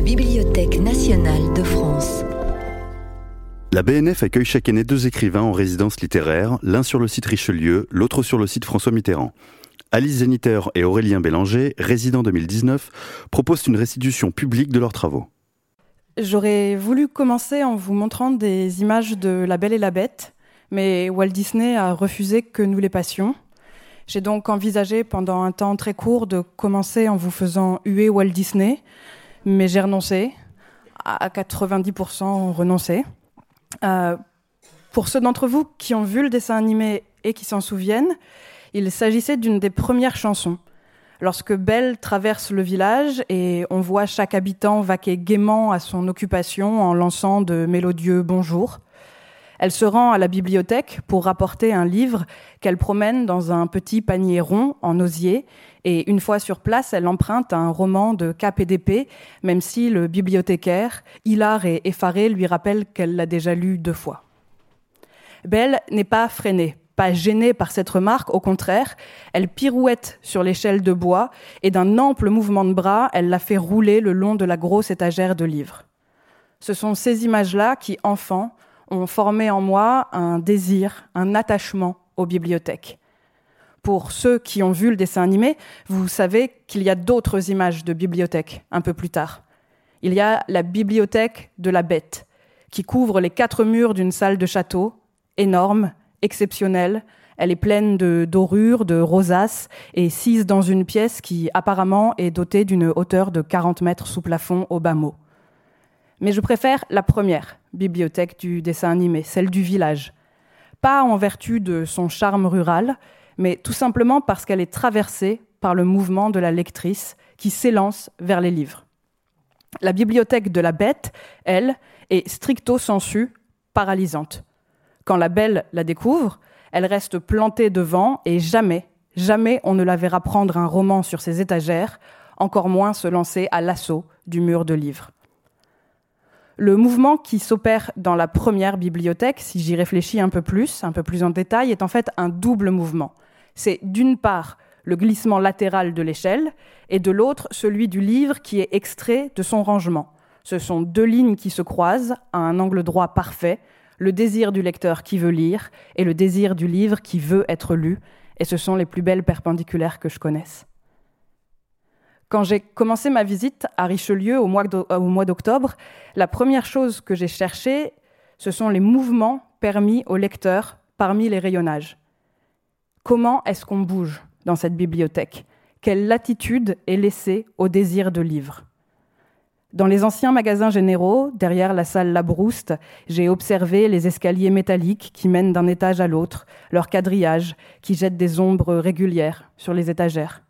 la Bibliothèque nationale de France. La BNF accueille chaque année deux écrivains en résidence littéraire, l'un sur le site Richelieu, l'autre sur le site François Mitterrand. Alice Zeniter et Aurélien Bélanger, résidents 2019, proposent une restitution publique de leurs travaux. J'aurais voulu commencer en vous montrant des images de La Belle et la Bête, mais Walt Disney a refusé que nous les passions. J'ai donc envisagé pendant un temps très court de commencer en vous faisant huer Walt Disney, mais j'ai renoncé. À 90% renoncé. Euh, pour ceux d'entre vous qui ont vu le dessin animé et qui s'en souviennent, il s'agissait d'une des premières chansons. Lorsque Belle traverse le village et on voit chaque habitant vaquer gaiement à son occupation en lançant de mélodieux bonjours. Elle se rend à la bibliothèque pour rapporter un livre qu'elle promène dans un petit panier rond en osier. Et une fois sur place, elle emprunte un roman de KPDP, même si le bibliothécaire, hilar et effaré, lui rappelle qu'elle l'a déjà lu deux fois. Belle n'est pas freinée, pas gênée par cette remarque, au contraire, elle pirouette sur l'échelle de bois et d'un ample mouvement de bras, elle la fait rouler le long de la grosse étagère de livres. Ce sont ces images-là qui, enfant, ont formé en moi un désir, un attachement aux bibliothèques. Pour ceux qui ont vu le dessin animé, vous savez qu'il y a d'autres images de bibliothèques un peu plus tard. Il y a la bibliothèque de la bête, qui couvre les quatre murs d'une salle de château, énorme, exceptionnelle. Elle est pleine de dorures, de rosaces, et sise dans une pièce qui apparemment est dotée d'une hauteur de 40 mètres sous plafond au bas mot. Mais je préfère la première bibliothèque du dessin animé, celle du village. Pas en vertu de son charme rural, mais tout simplement parce qu'elle est traversée par le mouvement de la lectrice qui s'élance vers les livres. La bibliothèque de la bête, elle, est stricto sensu paralysante. Quand la belle la découvre, elle reste plantée devant et jamais, jamais on ne la verra prendre un roman sur ses étagères, encore moins se lancer à l'assaut du mur de livres. Le mouvement qui s'opère dans la première bibliothèque, si j'y réfléchis un peu plus, un peu plus en détail, est en fait un double mouvement. C'est d'une part le glissement latéral de l'échelle et de l'autre celui du livre qui est extrait de son rangement. Ce sont deux lignes qui se croisent à un angle droit parfait, le désir du lecteur qui veut lire et le désir du livre qui veut être lu, et ce sont les plus belles perpendiculaires que je connaisse. Quand j'ai commencé ma visite à Richelieu au mois d'octobre, la première chose que j'ai cherchée, ce sont les mouvements permis au lecteur parmi les rayonnages. Comment est-ce qu'on bouge dans cette bibliothèque? Quelle latitude est laissée au désir de livre Dans les anciens magasins généraux, derrière la salle Labrouste, j'ai observé les escaliers métalliques qui mènent d'un étage à l'autre, leur quadrillage qui jette des ombres régulières sur les étagères.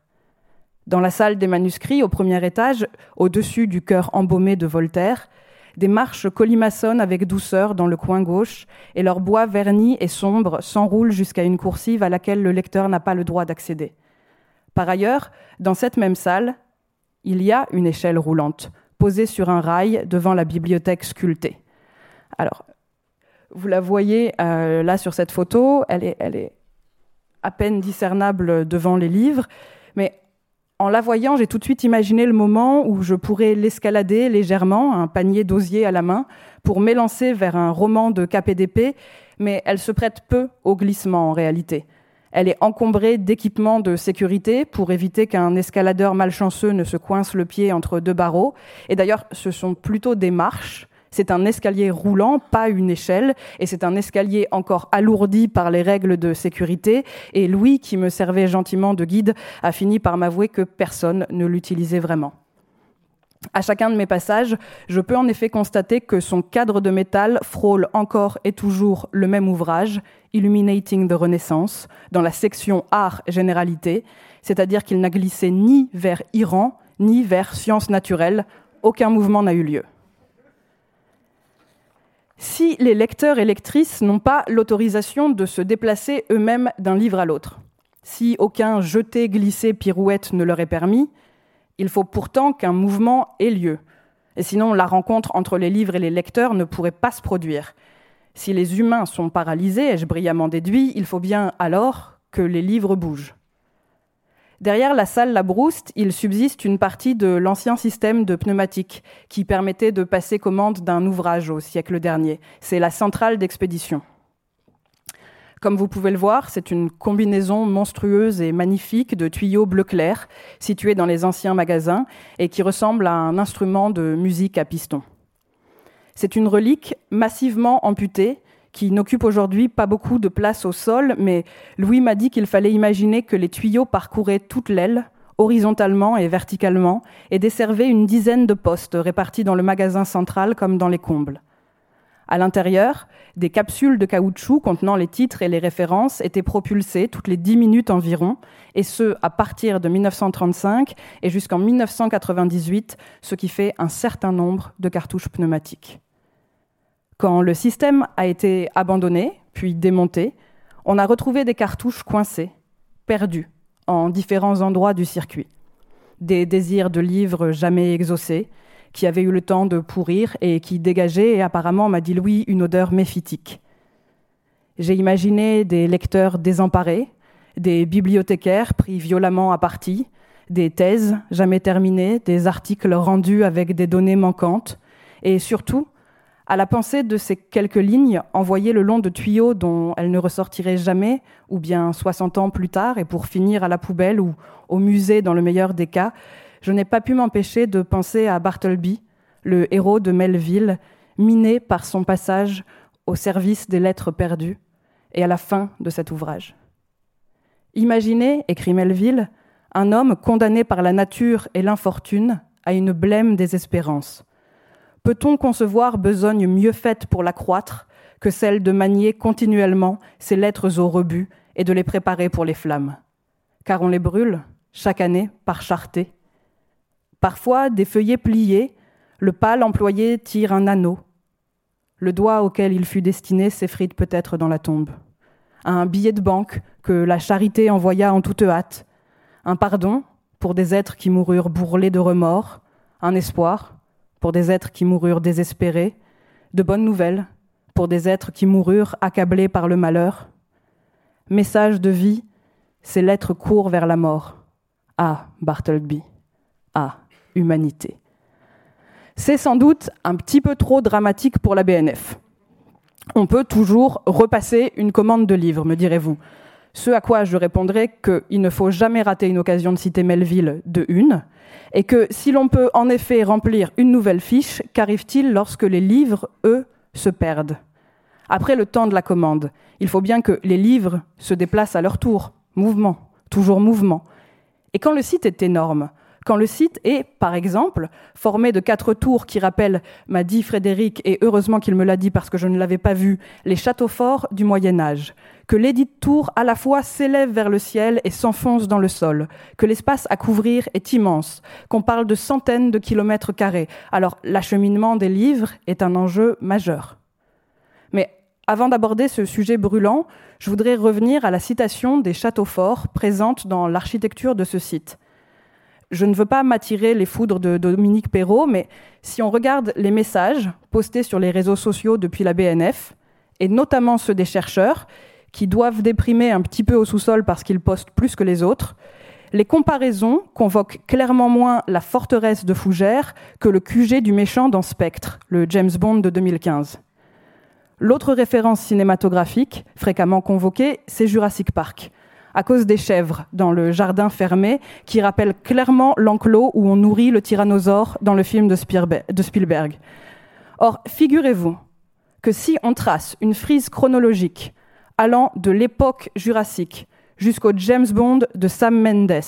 Dans la salle des manuscrits, au premier étage, au-dessus du cœur embaumé de Voltaire, des marches colimaçonnent avec douceur dans le coin gauche, et leur bois verni et sombre s'enroule jusqu'à une coursive à laquelle le lecteur n'a pas le droit d'accéder. Par ailleurs, dans cette même salle, il y a une échelle roulante, posée sur un rail devant la bibliothèque sculptée. Alors, vous la voyez euh, là sur cette photo, elle est, elle est à peine discernable devant les livres, mais en la voyant, j'ai tout de suite imaginé le moment où je pourrais l'escalader légèrement, un panier d'osier à la main, pour m'élancer vers un roman de KPDP, mais elle se prête peu au glissement en réalité. Elle est encombrée d'équipements de sécurité pour éviter qu'un escaladeur malchanceux ne se coince le pied entre deux barreaux. Et d'ailleurs, ce sont plutôt des marches c'est un escalier roulant, pas une échelle, et c'est un escalier encore alourdi par les règles de sécurité. Et Louis, qui me servait gentiment de guide, a fini par m'avouer que personne ne l'utilisait vraiment. À chacun de mes passages, je peux en effet constater que son cadre de métal frôle encore et toujours le même ouvrage, Illuminating the Renaissance, dans la section Art Généralité, c'est-à-dire qu'il n'a glissé ni vers Iran, ni vers sciences naturelles, aucun mouvement n'a eu lieu si les lecteurs et lectrices n'ont pas l'autorisation de se déplacer eux-mêmes d'un livre à l'autre. Si aucun jeté, glissé, pirouette ne leur est permis, il faut pourtant qu'un mouvement ait lieu. Et sinon, la rencontre entre les livres et les lecteurs ne pourrait pas se produire. Si les humains sont paralysés, ai-je brillamment déduit, il faut bien alors que les livres bougent. Derrière la salle La Brouste, il subsiste une partie de l'ancien système de pneumatique qui permettait de passer commande d'un ouvrage au siècle dernier. C'est la centrale d'expédition. Comme vous pouvez le voir, c'est une combinaison monstrueuse et magnifique de tuyaux bleu clair situés dans les anciens magasins et qui ressemble à un instrument de musique à piston. C'est une relique massivement amputée qui n'occupe aujourd'hui pas beaucoup de place au sol, mais Louis m'a dit qu'il fallait imaginer que les tuyaux parcouraient toute l'aile, horizontalement et verticalement, et desservaient une dizaine de postes répartis dans le magasin central comme dans les combles. À l'intérieur, des capsules de caoutchouc contenant les titres et les références étaient propulsées toutes les dix minutes environ, et ce, à partir de 1935 et jusqu'en 1998, ce qui fait un certain nombre de cartouches pneumatiques. Quand le système a été abandonné, puis démonté, on a retrouvé des cartouches coincées, perdues, en différents endroits du circuit. Des désirs de livres jamais exaucés, qui avaient eu le temps de pourrir et qui dégageaient, apparemment, m'a dit Louis, une odeur méphitique. J'ai imaginé des lecteurs désemparés, des bibliothécaires pris violemment à partie, des thèses jamais terminées, des articles rendus avec des données manquantes, et surtout à la pensée de ces quelques lignes envoyées le long de tuyaux dont elles ne ressortiraient jamais, ou bien 60 ans plus tard, et pour finir à la poubelle ou au musée dans le meilleur des cas, je n'ai pas pu m'empêcher de penser à Bartleby, le héros de Melville, miné par son passage au service des lettres perdues, et à la fin de cet ouvrage. Imaginez, écrit Melville, un homme condamné par la nature et l'infortune à une blême désespérance Peut-on concevoir besogne mieux faite pour l'accroître que celle de manier continuellement ces lettres au rebut et de les préparer pour les flammes? Car on les brûle, chaque année, par charté. Parfois, des feuillets pliés, le pâle employé tire un anneau. Le doigt auquel il fut destiné s'effrite peut-être dans la tombe. Un billet de banque que la charité envoya en toute hâte. Un pardon pour des êtres qui moururent bourrelés de remords. Un espoir pour des êtres qui moururent désespérés, de bonnes nouvelles pour des êtres qui moururent accablés par le malheur. Message de vie, ces lettres courent vers la mort. Ah, Bartleby. Ah, humanité. C'est sans doute un petit peu trop dramatique pour la BNF. On peut toujours repasser une commande de livres, me direz-vous. Ce à quoi je répondrai qu'il ne faut jamais rater une occasion de citer Melville de une, et que si l'on peut en effet remplir une nouvelle fiche, qu'arrive-t-il lorsque les livres, eux, se perdent? Après le temps de la commande, il faut bien que les livres se déplacent à leur tour, mouvement, toujours mouvement. Et quand le site est énorme, quand le site est, par exemple, formé de quatre tours qui rappellent, m'a dit Frédéric, et heureusement qu'il me l'a dit parce que je ne l'avais pas vu, les châteaux forts du Moyen Âge, que l'édit tour à la fois s'élève vers le ciel et s'enfonce dans le sol, que l'espace à couvrir est immense, qu'on parle de centaines de kilomètres carrés. Alors l'acheminement des livres est un enjeu majeur. Mais avant d'aborder ce sujet brûlant, je voudrais revenir à la citation des châteaux forts présente dans l'architecture de ce site je ne veux pas m'attirer les foudres de Dominique Perrault, mais si on regarde les messages postés sur les réseaux sociaux depuis la BNF, et notamment ceux des chercheurs, qui doivent déprimer un petit peu au sous-sol parce qu'ils postent plus que les autres, les comparaisons convoquent clairement moins la forteresse de Fougères que le QG du méchant dans Spectre, le James Bond de 2015. L'autre référence cinématographique, fréquemment convoquée, c'est Jurassic Park, à cause des chèvres dans le jardin fermé, qui rappelle clairement l'enclos où on nourrit le tyrannosaure dans le film de Spielberg. Or, figurez-vous que si on trace une frise chronologique allant de l'époque jurassique jusqu'au James Bond de Sam Mendes,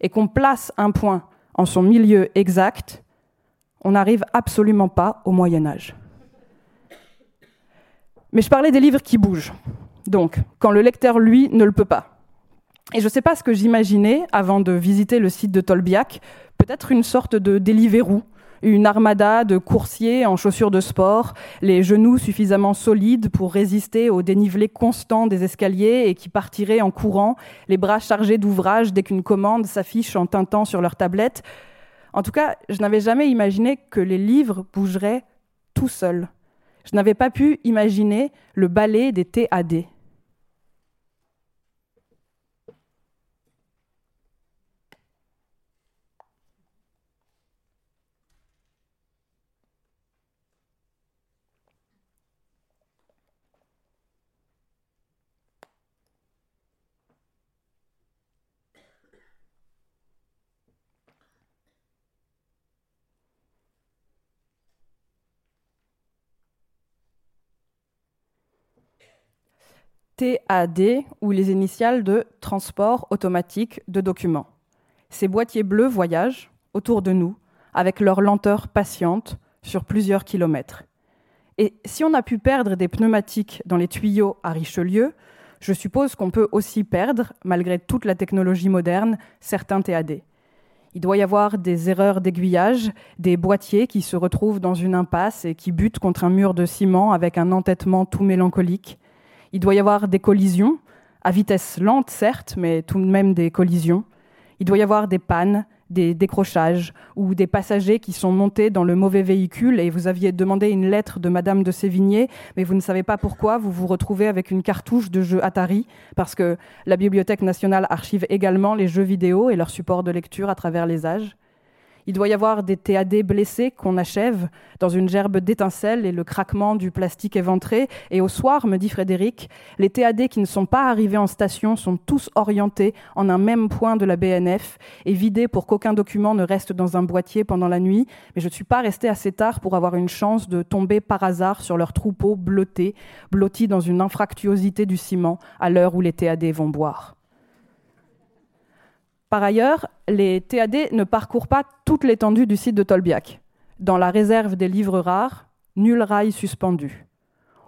et qu'on place un point en son milieu exact, on n'arrive absolument pas au Moyen Âge. Mais je parlais des livres qui bougent. Donc, quand le lecteur, lui, ne le peut pas. Et je ne sais pas ce que j'imaginais avant de visiter le site de Tolbiac, peut-être une sorte de Deliveroo, une armada de coursiers en chaussures de sport, les genoux suffisamment solides pour résister au dénivelé constant des escaliers et qui partiraient en courant, les bras chargés d'ouvrages dès qu'une commande s'affiche en tintant sur leur tablette. En tout cas, je n'avais jamais imaginé que les livres bougeraient tout seuls. Je n'avais pas pu imaginer le ballet des TAD. TAD ou les initiales de transport automatique de documents. Ces boîtiers bleus voyagent autour de nous avec leur lenteur patiente sur plusieurs kilomètres. Et si on a pu perdre des pneumatiques dans les tuyaux à Richelieu, je suppose qu'on peut aussi perdre, malgré toute la technologie moderne, certains TAD. Il doit y avoir des erreurs d'aiguillage, des boîtiers qui se retrouvent dans une impasse et qui butent contre un mur de ciment avec un entêtement tout mélancolique. Il doit y avoir des collisions, à vitesse lente certes, mais tout de même des collisions. Il doit y avoir des pannes, des décrochages ou des passagers qui sont montés dans le mauvais véhicule et vous aviez demandé une lettre de Madame de Sévigné, mais vous ne savez pas pourquoi, vous vous retrouvez avec une cartouche de jeu Atari, parce que la Bibliothèque nationale archive également les jeux vidéo et leurs supports de lecture à travers les âges. Il doit y avoir des TAD blessés qu'on achève dans une gerbe d'étincelles et le craquement du plastique éventré. Et au soir, me dit Frédéric, les TAD qui ne sont pas arrivés en station sont tous orientés en un même point de la BNF et vidés pour qu'aucun document ne reste dans un boîtier pendant la nuit. Mais je ne suis pas resté assez tard pour avoir une chance de tomber par hasard sur leur troupeau blotté, blotti dans une infractuosité du ciment à l'heure où les TAD vont boire. Par ailleurs, les TAD ne parcourent pas toute l'étendue du site de Tolbiac. Dans la réserve des livres rares, nul rail suspendu.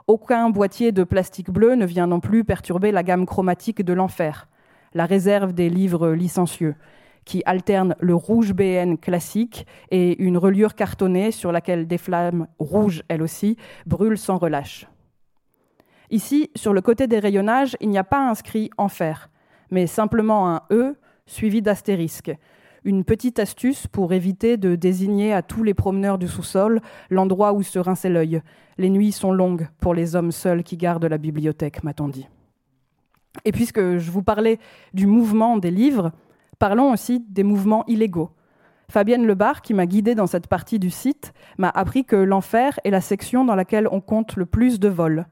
Aucun boîtier de plastique bleu ne vient non plus perturber la gamme chromatique de l'enfer, la réserve des livres licencieux, qui alternent le rouge BN classique et une reliure cartonnée sur laquelle des flammes rouges, elles aussi, brûlent sans relâche. Ici, sur le côté des rayonnages, il n'y a pas inscrit enfer, mais simplement un E suivi d'astérisque. Une petite astuce pour éviter de désigner à tous les promeneurs du sous-sol l'endroit où se rinçait l'œil. Les nuits sont longues pour les hommes seuls qui gardent la bibliothèque, m'a-t-on dit. Et puisque je vous parlais du mouvement des livres, parlons aussi des mouvements illégaux. Fabienne Lebar, qui m'a guidée dans cette partie du site, m'a appris que l'enfer est la section dans laquelle on compte le plus de vols.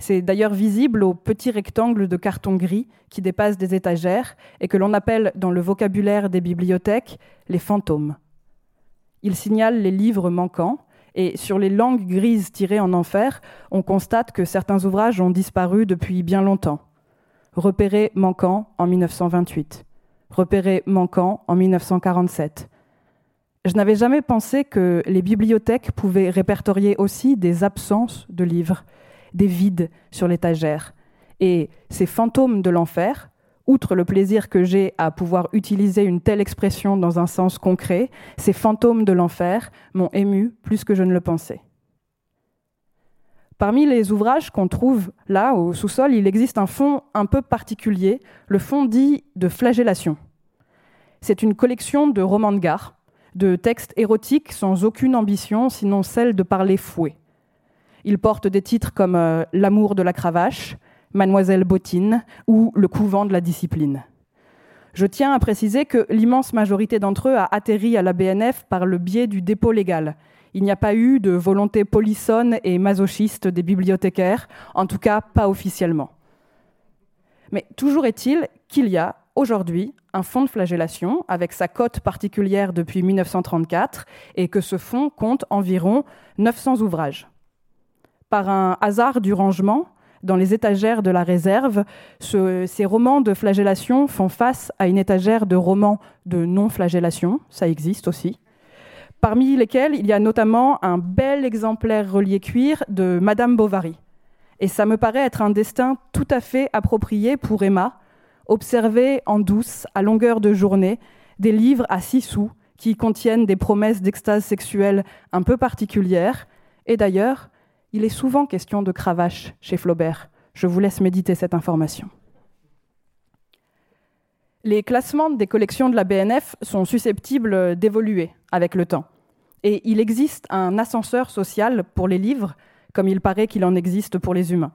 C'est d'ailleurs visible au petit rectangle de carton gris qui dépasse des étagères et que l'on appelle dans le vocabulaire des bibliothèques les fantômes. Il signale les livres manquants et sur les langues grises tirées en enfer, on constate que certains ouvrages ont disparu depuis bien longtemps. Repéré manquant en 1928. Repéré manquant en 1947. Je n'avais jamais pensé que les bibliothèques pouvaient répertorier aussi des absences de livres des vides sur l'étagère. Et ces fantômes de l'enfer, outre le plaisir que j'ai à pouvoir utiliser une telle expression dans un sens concret, ces fantômes de l'enfer m'ont ému plus que je ne le pensais. Parmi les ouvrages qu'on trouve là au sous-sol, il existe un fond un peu particulier, le fond dit de flagellation. C'est une collection de romans de gare, de textes érotiques sans aucune ambition sinon celle de parler fouet. Il porte des titres comme euh, L'amour de la cravache, Mademoiselle Bottine ou Le couvent de la discipline. Je tiens à préciser que l'immense majorité d'entre eux a atterri à la BNF par le biais du dépôt légal. Il n'y a pas eu de volonté polissonne et masochiste des bibliothécaires, en tout cas pas officiellement. Mais toujours est-il qu'il y a aujourd'hui un fonds de flagellation avec sa cote particulière depuis 1934 et que ce fonds compte environ 900 ouvrages par un hasard du rangement, dans les étagères de la réserve, ces romans de flagellation font face à une étagère de romans de non-flagellation, ça existe aussi, parmi lesquels il y a notamment un bel exemplaire relié cuir de Madame Bovary. Et ça me paraît être un destin tout à fait approprié pour Emma, observer en douce, à longueur de journée, des livres à six sous qui contiennent des promesses d'extase sexuelle un peu particulières, et d'ailleurs, il est souvent question de cravache chez Flaubert. Je vous laisse méditer cette information. Les classements des collections de la BNF sont susceptibles d'évoluer avec le temps. Et il existe un ascenseur social pour les livres, comme il paraît qu'il en existe pour les humains.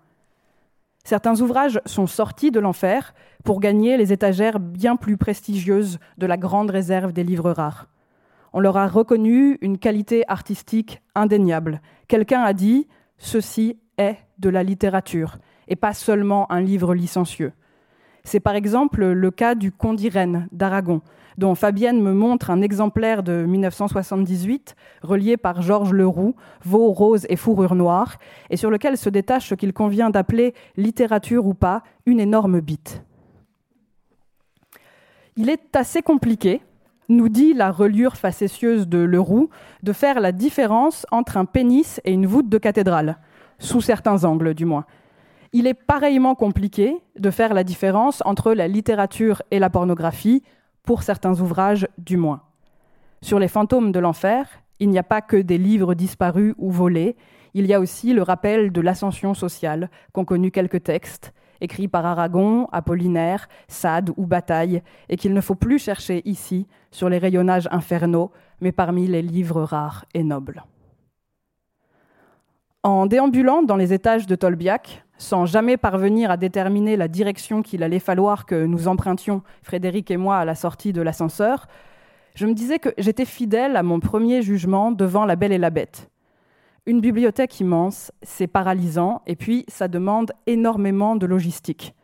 Certains ouvrages sont sortis de l'enfer pour gagner les étagères bien plus prestigieuses de la grande réserve des livres rares. On leur a reconnu une qualité artistique indéniable. Quelqu'un a dit ceci est de la littérature et pas seulement un livre licencieux. C'est par exemple le cas du Conte d'Aragon, dont Fabienne me montre un exemplaire de 1978, relié par Georges Leroux, Veau, rose et fourrure noire, et sur lequel se détache ce qu'il convient d'appeler, littérature ou pas, une énorme bite. Il est assez compliqué, nous dit la reliure facétieuse de Leroux, de faire la différence entre un pénis et une voûte de cathédrale, sous certains angles du moins. Il est pareillement compliqué de faire la différence entre la littérature et la pornographie, pour certains ouvrages du moins. Sur les fantômes de l'enfer, il n'y a pas que des livres disparus ou volés, il y a aussi le rappel de l'ascension sociale, qu'ont connu quelques textes, écrits par Aragon, Apollinaire, Sade ou Bataille, et qu'il ne faut plus chercher ici, sur les rayonnages infernaux, mais parmi les livres rares et nobles. En déambulant dans les étages de Tolbiac, sans jamais parvenir à déterminer la direction qu'il allait falloir que nous empruntions, Frédéric et moi, à la sortie de l'ascenseur, je me disais que j'étais fidèle à mon premier jugement devant La Belle et la Bête. Une bibliothèque immense, c'est paralysant, et puis ça demande énormément de logistique.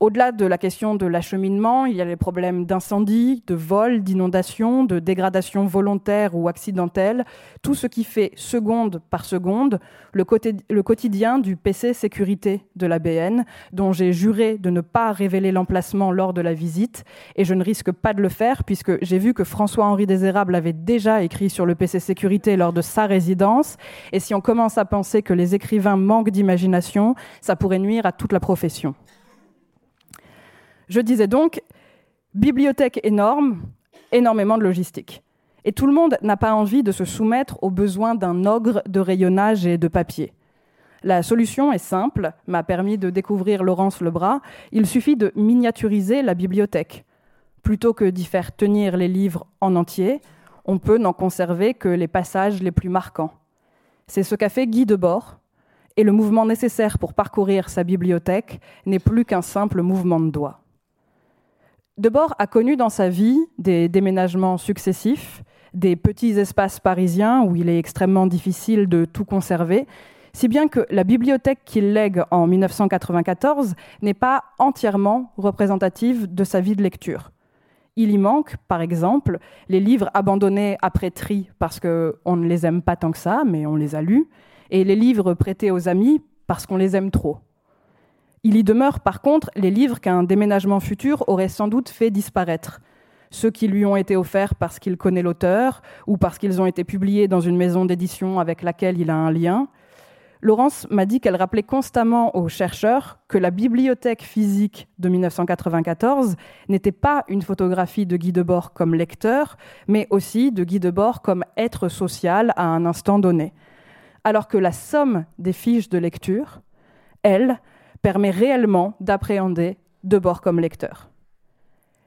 Au-delà de la question de l'acheminement, il y a les problèmes d'incendie, de vol, d'inondation, de dégradation volontaire ou accidentelle, tout ce qui fait seconde par seconde le, quotidien du PC sécurité de la BN, dont j'ai juré de ne pas révéler l'emplacement lors de la visite, et je ne risque pas de le faire puisque j'ai vu que François-Henri Désérable avait déjà écrit sur le PC sécurité lors de sa résidence, et si on commence à penser que les écrivains manquent d'imagination, ça pourrait nuire à toute la profession. Je disais donc, bibliothèque énorme, énormément de logistique. Et tout le monde n'a pas envie de se soumettre aux besoins d'un ogre de rayonnage et de papier. La solution est simple, m'a permis de découvrir Laurence Lebras. Il suffit de miniaturiser la bibliothèque. Plutôt que d'y faire tenir les livres en entier, on peut n'en conserver que les passages les plus marquants. C'est ce qu'a fait Guy Debord, et le mouvement nécessaire pour parcourir sa bibliothèque n'est plus qu'un simple mouvement de doigts. Debord a connu dans sa vie des déménagements successifs, des petits espaces parisiens où il est extrêmement difficile de tout conserver, si bien que la bibliothèque qu'il lègue en 1994 n'est pas entièrement représentative de sa vie de lecture. Il y manque, par exemple, les livres abandonnés après tri parce qu'on ne les aime pas tant que ça, mais on les a lus, et les livres prêtés aux amis parce qu'on les aime trop. Il y demeure par contre les livres qu'un déménagement futur aurait sans doute fait disparaître. Ceux qui lui ont été offerts parce qu'il connaît l'auteur ou parce qu'ils ont été publiés dans une maison d'édition avec laquelle il a un lien. Laurence m'a dit qu'elle rappelait constamment aux chercheurs que la bibliothèque physique de 1994 n'était pas une photographie de Guy Debord comme lecteur, mais aussi de Guy Debord comme être social à un instant donné. Alors que la somme des fiches de lecture, elle, permet réellement d'appréhender Debord comme lecteur.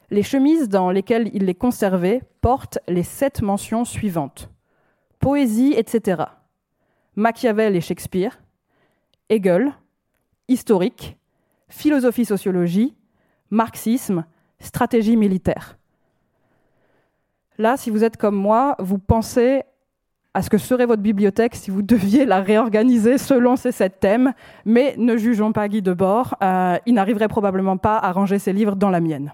Les chemises dans lesquelles il les conservait portent les sept mentions suivantes. Poésie, etc. Machiavel et Shakespeare, Hegel, historique, philosophie-sociologie, marxisme, stratégie militaire. Là, si vous êtes comme moi, vous pensez à ce que serait votre bibliothèque si vous deviez la réorganiser selon ces sept thèmes, mais ne jugeons pas Guy Debord, euh, il n'arriverait probablement pas à ranger ses livres dans la mienne.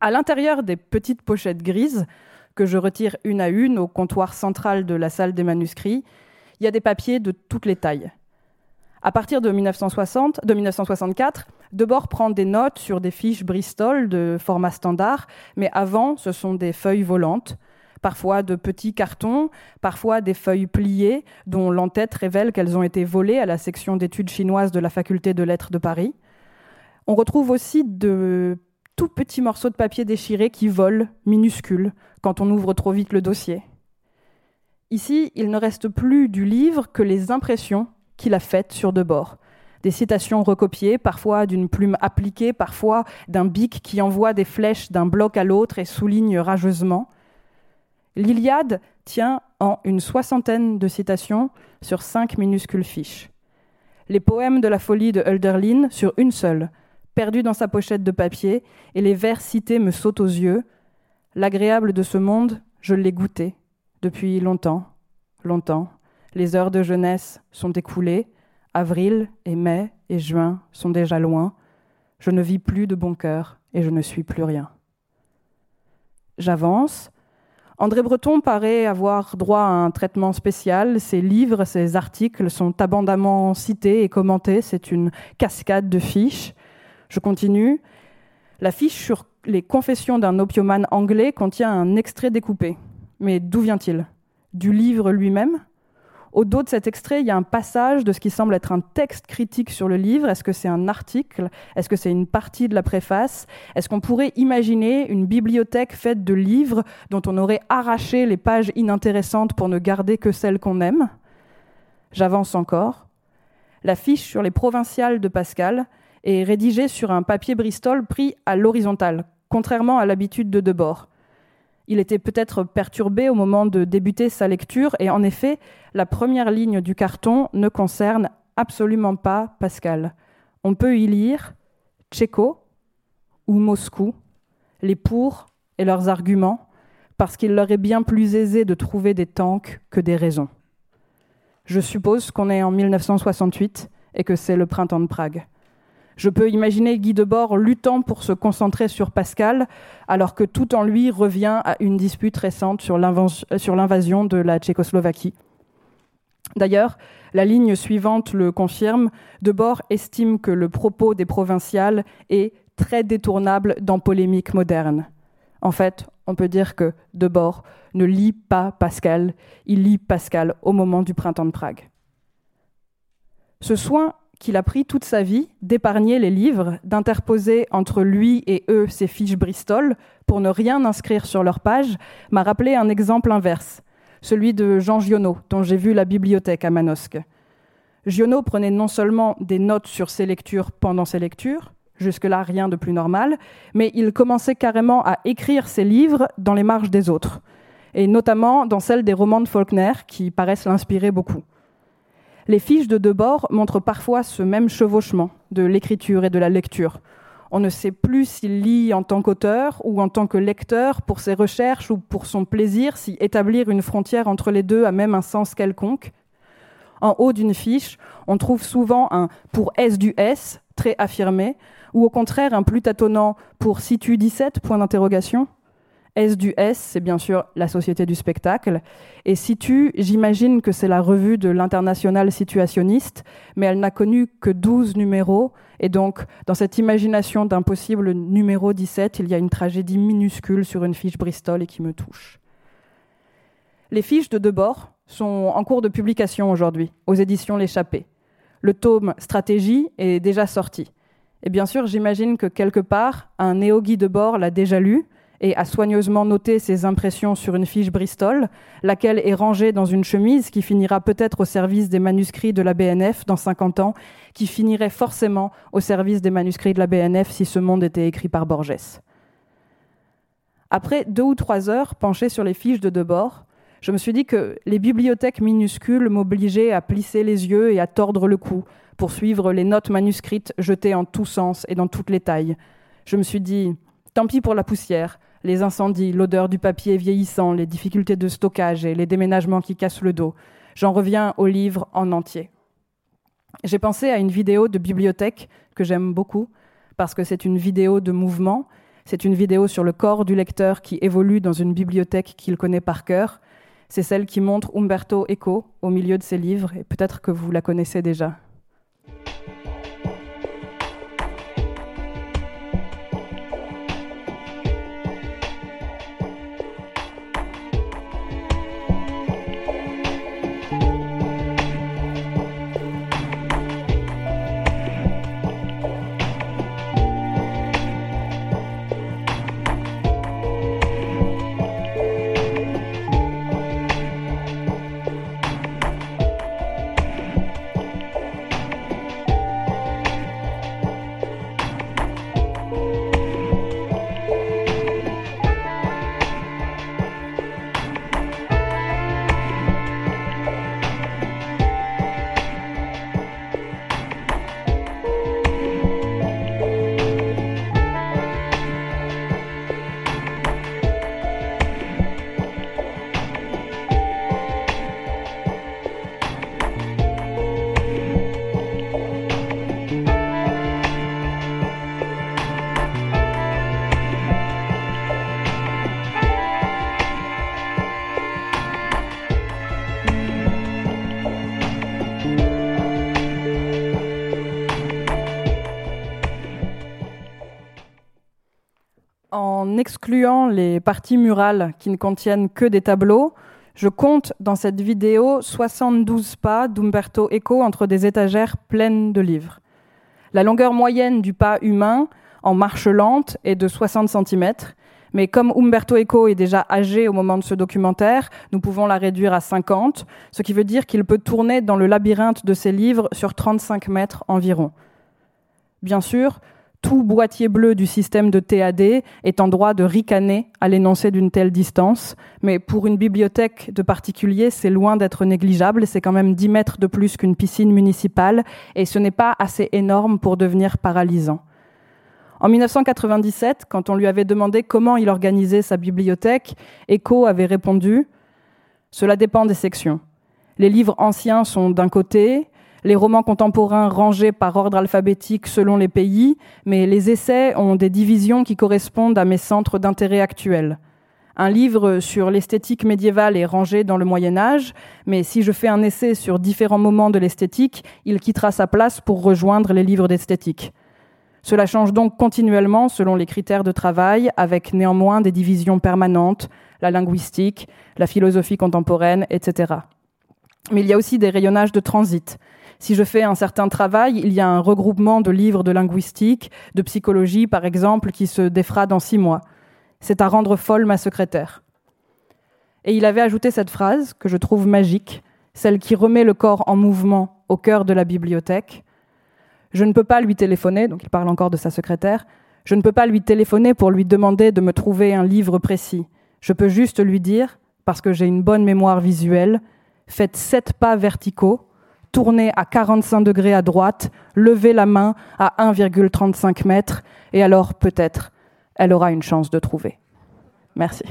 À l'intérieur des petites pochettes grises, que je retire une à une au comptoir central de la salle des manuscrits, il y a des papiers de toutes les tailles. À partir de, 1960, de 1964, Debord prend des notes sur des fiches Bristol de format standard, mais avant, ce sont des feuilles volantes parfois de petits cartons, parfois des feuilles pliées dont l'entête révèle qu'elles ont été volées à la section d'études chinoises de la faculté de lettres de Paris. On retrouve aussi de tout petits morceaux de papier déchirés qui volent, minuscules, quand on ouvre trop vite le dossier. Ici, il ne reste plus du livre que les impressions qu'il a faites sur de bord. Des citations recopiées, parfois d'une plume appliquée, parfois d'un bic qui envoie des flèches d'un bloc à l'autre et souligne rageusement. L'Iliade tient en une soixantaine de citations sur cinq minuscules fiches. Les poèmes de la folie de Hölderlin sur une seule, perdue dans sa pochette de papier, et les vers cités me sautent aux yeux. L'agréable de ce monde, je l'ai goûté depuis longtemps, longtemps. Les heures de jeunesse sont écoulées, avril et mai et juin sont déjà loin. Je ne vis plus de bon cœur et je ne suis plus rien. J'avance. André Breton paraît avoir droit à un traitement spécial. Ses livres, ses articles sont abondamment cités et commentés. C'est une cascade de fiches. Je continue. La fiche sur les confessions d'un opiomane anglais contient un extrait découpé. Mais d'où vient-il? Du livre lui-même? Au dos de cet extrait, il y a un passage de ce qui semble être un texte critique sur le livre. Est-ce que c'est un article? Est-ce que c'est une partie de la préface? Est-ce qu'on pourrait imaginer une bibliothèque faite de livres dont on aurait arraché les pages inintéressantes pour ne garder que celles qu'on aime? J'avance encore. La fiche sur les provinciales de Pascal est rédigée sur un papier Bristol pris à l'horizontale, contrairement à l'habitude de Debord. Il était peut-être perturbé au moment de débuter sa lecture et en effet, la première ligne du carton ne concerne absolument pas Pascal. On peut y lire Tchéco ou Moscou, les pour et leurs arguments, parce qu'il leur est bien plus aisé de trouver des tanks que des raisons. Je suppose qu'on est en 1968 et que c'est le printemps de Prague. Je peux imaginer Guy Debord luttant pour se concentrer sur Pascal, alors que tout en lui revient à une dispute récente sur l'invasion de la Tchécoslovaquie. D'ailleurs, la ligne suivante le confirme, Debord estime que le propos des provinciales est très détournable dans polémique moderne. En fait, on peut dire que Debord ne lit pas Pascal, il lit Pascal au moment du printemps de Prague. Ce soin qu'il a pris toute sa vie d'épargner les livres, d'interposer entre lui et eux ses fiches Bristol pour ne rien inscrire sur leur page, m'a rappelé un exemple inverse, celui de Jean Giono, dont j'ai vu la bibliothèque à Manosque. Giono prenait non seulement des notes sur ses lectures pendant ses lectures, jusque-là rien de plus normal, mais il commençait carrément à écrire ses livres dans les marges des autres, et notamment dans celles des romans de Faulkner qui paraissent l'inspirer beaucoup. Les fiches de Debord montrent parfois ce même chevauchement de l'écriture et de la lecture. On ne sait plus s'il lit en tant qu'auteur ou en tant que lecteur pour ses recherches ou pour son plaisir, si établir une frontière entre les deux a même un sens quelconque. En haut d'une fiche, on trouve souvent un pour S du S, très affirmé, ou au contraire un plus tâtonnant pour si tu 17 point d'interrogation. S du S, c'est bien sûr la Société du spectacle. Et Situ, j'imagine que c'est la revue de l'international situationniste, mais elle n'a connu que 12 numéros. Et donc, dans cette imagination d'un possible numéro 17, il y a une tragédie minuscule sur une fiche Bristol et qui me touche. Les fiches de Debord sont en cours de publication aujourd'hui, aux éditions L'échappée. Le tome Stratégie est déjà sorti. Et bien sûr, j'imagine que quelque part, un néo-Guy Debord l'a déjà lu, et a soigneusement noté ses impressions sur une fiche Bristol, laquelle est rangée dans une chemise qui finira peut-être au service des manuscrits de la BNF dans 50 ans, qui finirait forcément au service des manuscrits de la BNF si ce monde était écrit par Borges. Après deux ou trois heures penchées sur les fiches de Debord, je me suis dit que les bibliothèques minuscules m'obligeaient à plisser les yeux et à tordre le cou pour suivre les notes manuscrites jetées en tous sens et dans toutes les tailles. Je me suis dit, tant pis pour la poussière, les incendies, l'odeur du papier vieillissant, les difficultés de stockage et les déménagements qui cassent le dos. J'en reviens au livre en entier. J'ai pensé à une vidéo de bibliothèque que j'aime beaucoup parce que c'est une vidéo de mouvement, c'est une vidéo sur le corps du lecteur qui évolue dans une bibliothèque qu'il connaît par cœur. C'est celle qui montre Umberto Eco au milieu de ses livres et peut-être que vous la connaissez déjà. Excluant les parties murales qui ne contiennent que des tableaux, je compte dans cette vidéo 72 pas d'Umberto Eco entre des étagères pleines de livres. La longueur moyenne du pas humain en marche lente est de 60 cm, mais comme Umberto Eco est déjà âgé au moment de ce documentaire, nous pouvons la réduire à 50, ce qui veut dire qu'il peut tourner dans le labyrinthe de ses livres sur 35 mètres environ. Bien sûr, tout boîtier bleu du système de TAD est en droit de ricaner à l'énoncé d'une telle distance, mais pour une bibliothèque de particulier, c'est loin d'être négligeable, c'est quand même 10 mètres de plus qu'une piscine municipale, et ce n'est pas assez énorme pour devenir paralysant. En 1997, quand on lui avait demandé comment il organisait sa bibliothèque, Echo avait répondu Cela dépend des sections. Les livres anciens sont d'un côté, les romans contemporains rangés par ordre alphabétique selon les pays, mais les essais ont des divisions qui correspondent à mes centres d'intérêt actuels. Un livre sur l'esthétique médiévale est rangé dans le Moyen Âge, mais si je fais un essai sur différents moments de l'esthétique, il quittera sa place pour rejoindre les livres d'esthétique. Cela change donc continuellement selon les critères de travail, avec néanmoins des divisions permanentes, la linguistique, la philosophie contemporaine, etc. Mais il y a aussi des rayonnages de transit. Si je fais un certain travail, il y a un regroupement de livres de linguistique, de psychologie par exemple, qui se défera dans six mois. C'est à rendre folle ma secrétaire. Et il avait ajouté cette phrase, que je trouve magique, celle qui remet le corps en mouvement au cœur de la bibliothèque. Je ne peux pas lui téléphoner, donc il parle encore de sa secrétaire, je ne peux pas lui téléphoner pour lui demander de me trouver un livre précis. Je peux juste lui dire, parce que j'ai une bonne mémoire visuelle, faites sept pas verticaux, tournez à 45 degrés à droite, levez la main à 1,35 mètres, et alors peut-être elle aura une chance de trouver. Merci.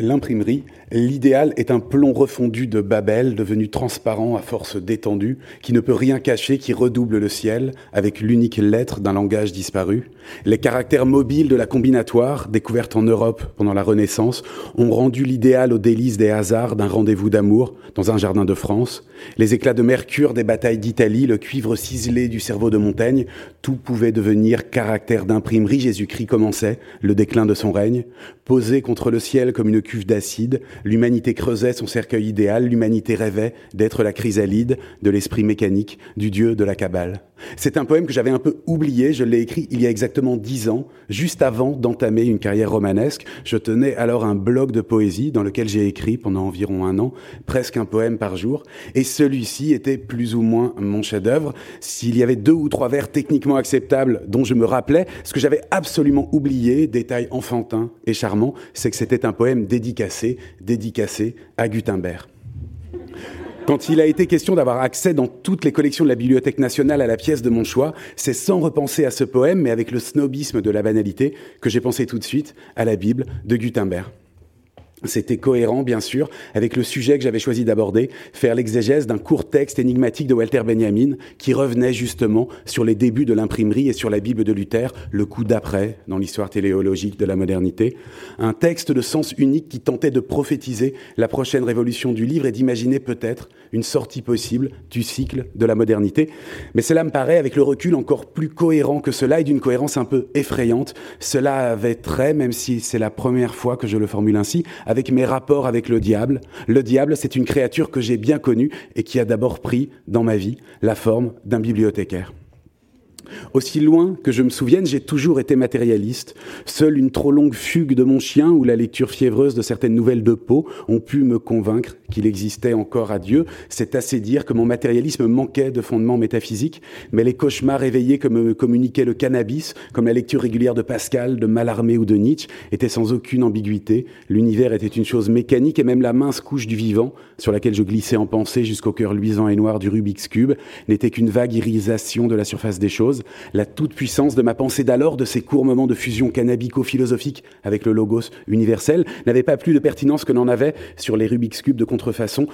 L'imprimerie, l'idéal est un plomb refondu de Babel, devenu transparent à force d'étendue, qui ne peut rien cacher, qui redouble le ciel, avec l'unique lettre d'un langage disparu. Les caractères mobiles de la combinatoire, découverte en Europe pendant la Renaissance, ont rendu l'idéal aux délices des hasards d'un rendez-vous d'amour dans un jardin de France. Les éclats de mercure des batailles d'Italie, le cuivre ciselé du cerveau de Montaigne, tout pouvait devenir caractère d'imprimerie. Jésus-Christ commençait le déclin de son règne. Posé contre le ciel comme une cuve d'acide, l'humanité creusait son cercueil idéal, l'humanité rêvait d'être la chrysalide de l'esprit mécanique du dieu de la Kabbale. C'est un poème que j'avais un peu oublié, je l'ai écrit il y a exactement dix ans, juste avant d'entamer une carrière romanesque. Je tenais alors un blog de poésie dans lequel j'ai écrit pendant environ un an, presque un poème par jour, et celui-ci était plus ou moins mon chef-d'œuvre. S'il y avait deux ou trois vers techniquement acceptables dont je me rappelais, ce que j'avais absolument oublié, détail enfantin et charmant, c'est que c'était un poème dédicacé, dédicacé à Gutenberg. Quand il a été question d'avoir accès dans toutes les collections de la Bibliothèque nationale à la pièce de mon choix, c'est sans repenser à ce poème, mais avec le snobisme de la banalité, que j'ai pensé tout de suite à la Bible de Gutenberg. C'était cohérent, bien sûr, avec le sujet que j'avais choisi d'aborder, faire l'exégèse d'un court texte énigmatique de Walter Benjamin, qui revenait justement sur les débuts de l'imprimerie et sur la Bible de Luther, le coup d'après dans l'histoire téléologique de la modernité. Un texte de sens unique qui tentait de prophétiser la prochaine révolution du livre et d'imaginer peut-être une sortie possible du cycle de la modernité. Mais cela me paraît, avec le recul, encore plus cohérent que cela et d'une cohérence un peu effrayante. Cela avait trait, même si c'est la première fois que je le formule ainsi, avec mes rapports avec le diable. Le diable, c'est une créature que j'ai bien connue et qui a d'abord pris, dans ma vie, la forme d'un bibliothécaire. Aussi loin que je me souvienne, j'ai toujours été matérialiste. Seule une trop longue fugue de mon chien ou la lecture fiévreuse de certaines nouvelles de Poe ont pu me convaincre qu'il existait encore à Dieu. C'est assez dire que mon matérialisme manquait de fondements métaphysiques, mais les cauchemars éveillés que me communiquait le cannabis, comme la lecture régulière de Pascal, de Mallarmé ou de Nietzsche, étaient sans aucune ambiguïté. L'univers était une chose mécanique et même la mince couche du vivant, sur laquelle je glissais en pensée jusqu'au cœur luisant et noir du Rubik's Cube, n'était qu'une vague irisation de la surface des choses la toute-puissance de ma pensée d'alors, de ces courts moments de fusion cannabico-philosophique avec le logos universel, n'avait pas plus de pertinence que n'en avait sur les Rubik's Cube de contrefaçon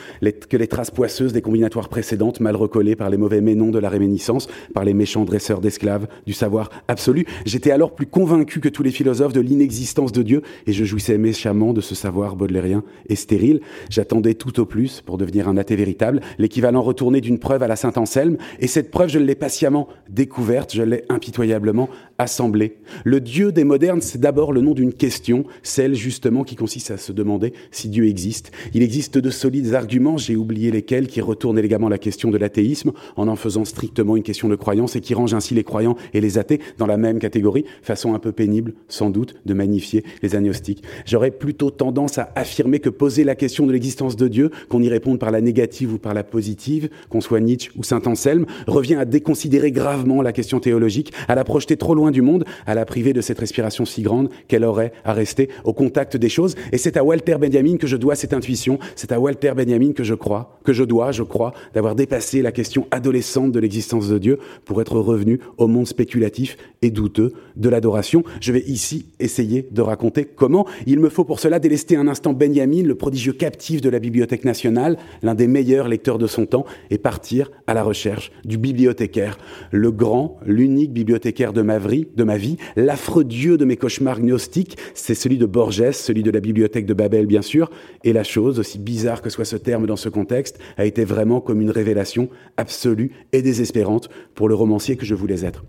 que les traces poisseuses des combinatoires précédentes, mal recollées par les mauvais ménons de la réminiscence, par les méchants dresseurs d'esclaves du savoir absolu. J'étais alors plus convaincu que tous les philosophes de l'inexistence de Dieu, et je jouissais méchamment de ce savoir baudelairien et stérile. J'attendais tout au plus, pour devenir un athée véritable, l'équivalent retourné d'une preuve à la Saint-Anselme, et cette preuve, je l'ai patiemment découverte, je l'ai impitoyablement assemblée. Le Dieu des modernes, c'est d'abord le nom d'une question, celle justement qui consiste à se demander si Dieu existe. Il existe de solides arguments, j'ai oublié lesquels, qui retournent élégamment la question de l'athéisme en en faisant strictement une question de croyance et qui rangent ainsi les croyants et les athées dans la même catégorie, façon un peu pénible, sans doute, de magnifier les agnostiques. J'aurais plutôt tendance à affirmer que poser la question de l'existence de Dieu, qu'on y réponde par la négative ou par la positive, qu'on soit Nietzsche ou Saint Anselme, revient à déconsidérer gravement la question théologique, à la projeter trop loin du monde, à la priver de cette respiration si grande qu'elle aurait à rester au contact des choses. Et c'est à Walter Benjamin que je dois cette intuition, c'est à Walter Benjamin que je crois, que je dois, je crois, d'avoir dépassé la question adolescente de l'existence de Dieu pour être revenu au monde spéculatif et douteux de l'adoration. Je vais ici essayer de raconter comment. Il me faut pour cela délester un instant Benjamin, le prodigieux captif de la Bibliothèque nationale, l'un des meilleurs lecteurs de son temps, et partir à la recherche du bibliothécaire, le grand, l'unique bibliothécaire de ma vie, de ma vie, l'affreux dieu de mes cauchemars gnostiques, c'est celui de Borges, celui de la bibliothèque de Babel bien sûr, et la chose, aussi bizarre que soit ce terme dans ce contexte, a été vraiment comme une révélation absolue et désespérante pour le romancier que je voulais être.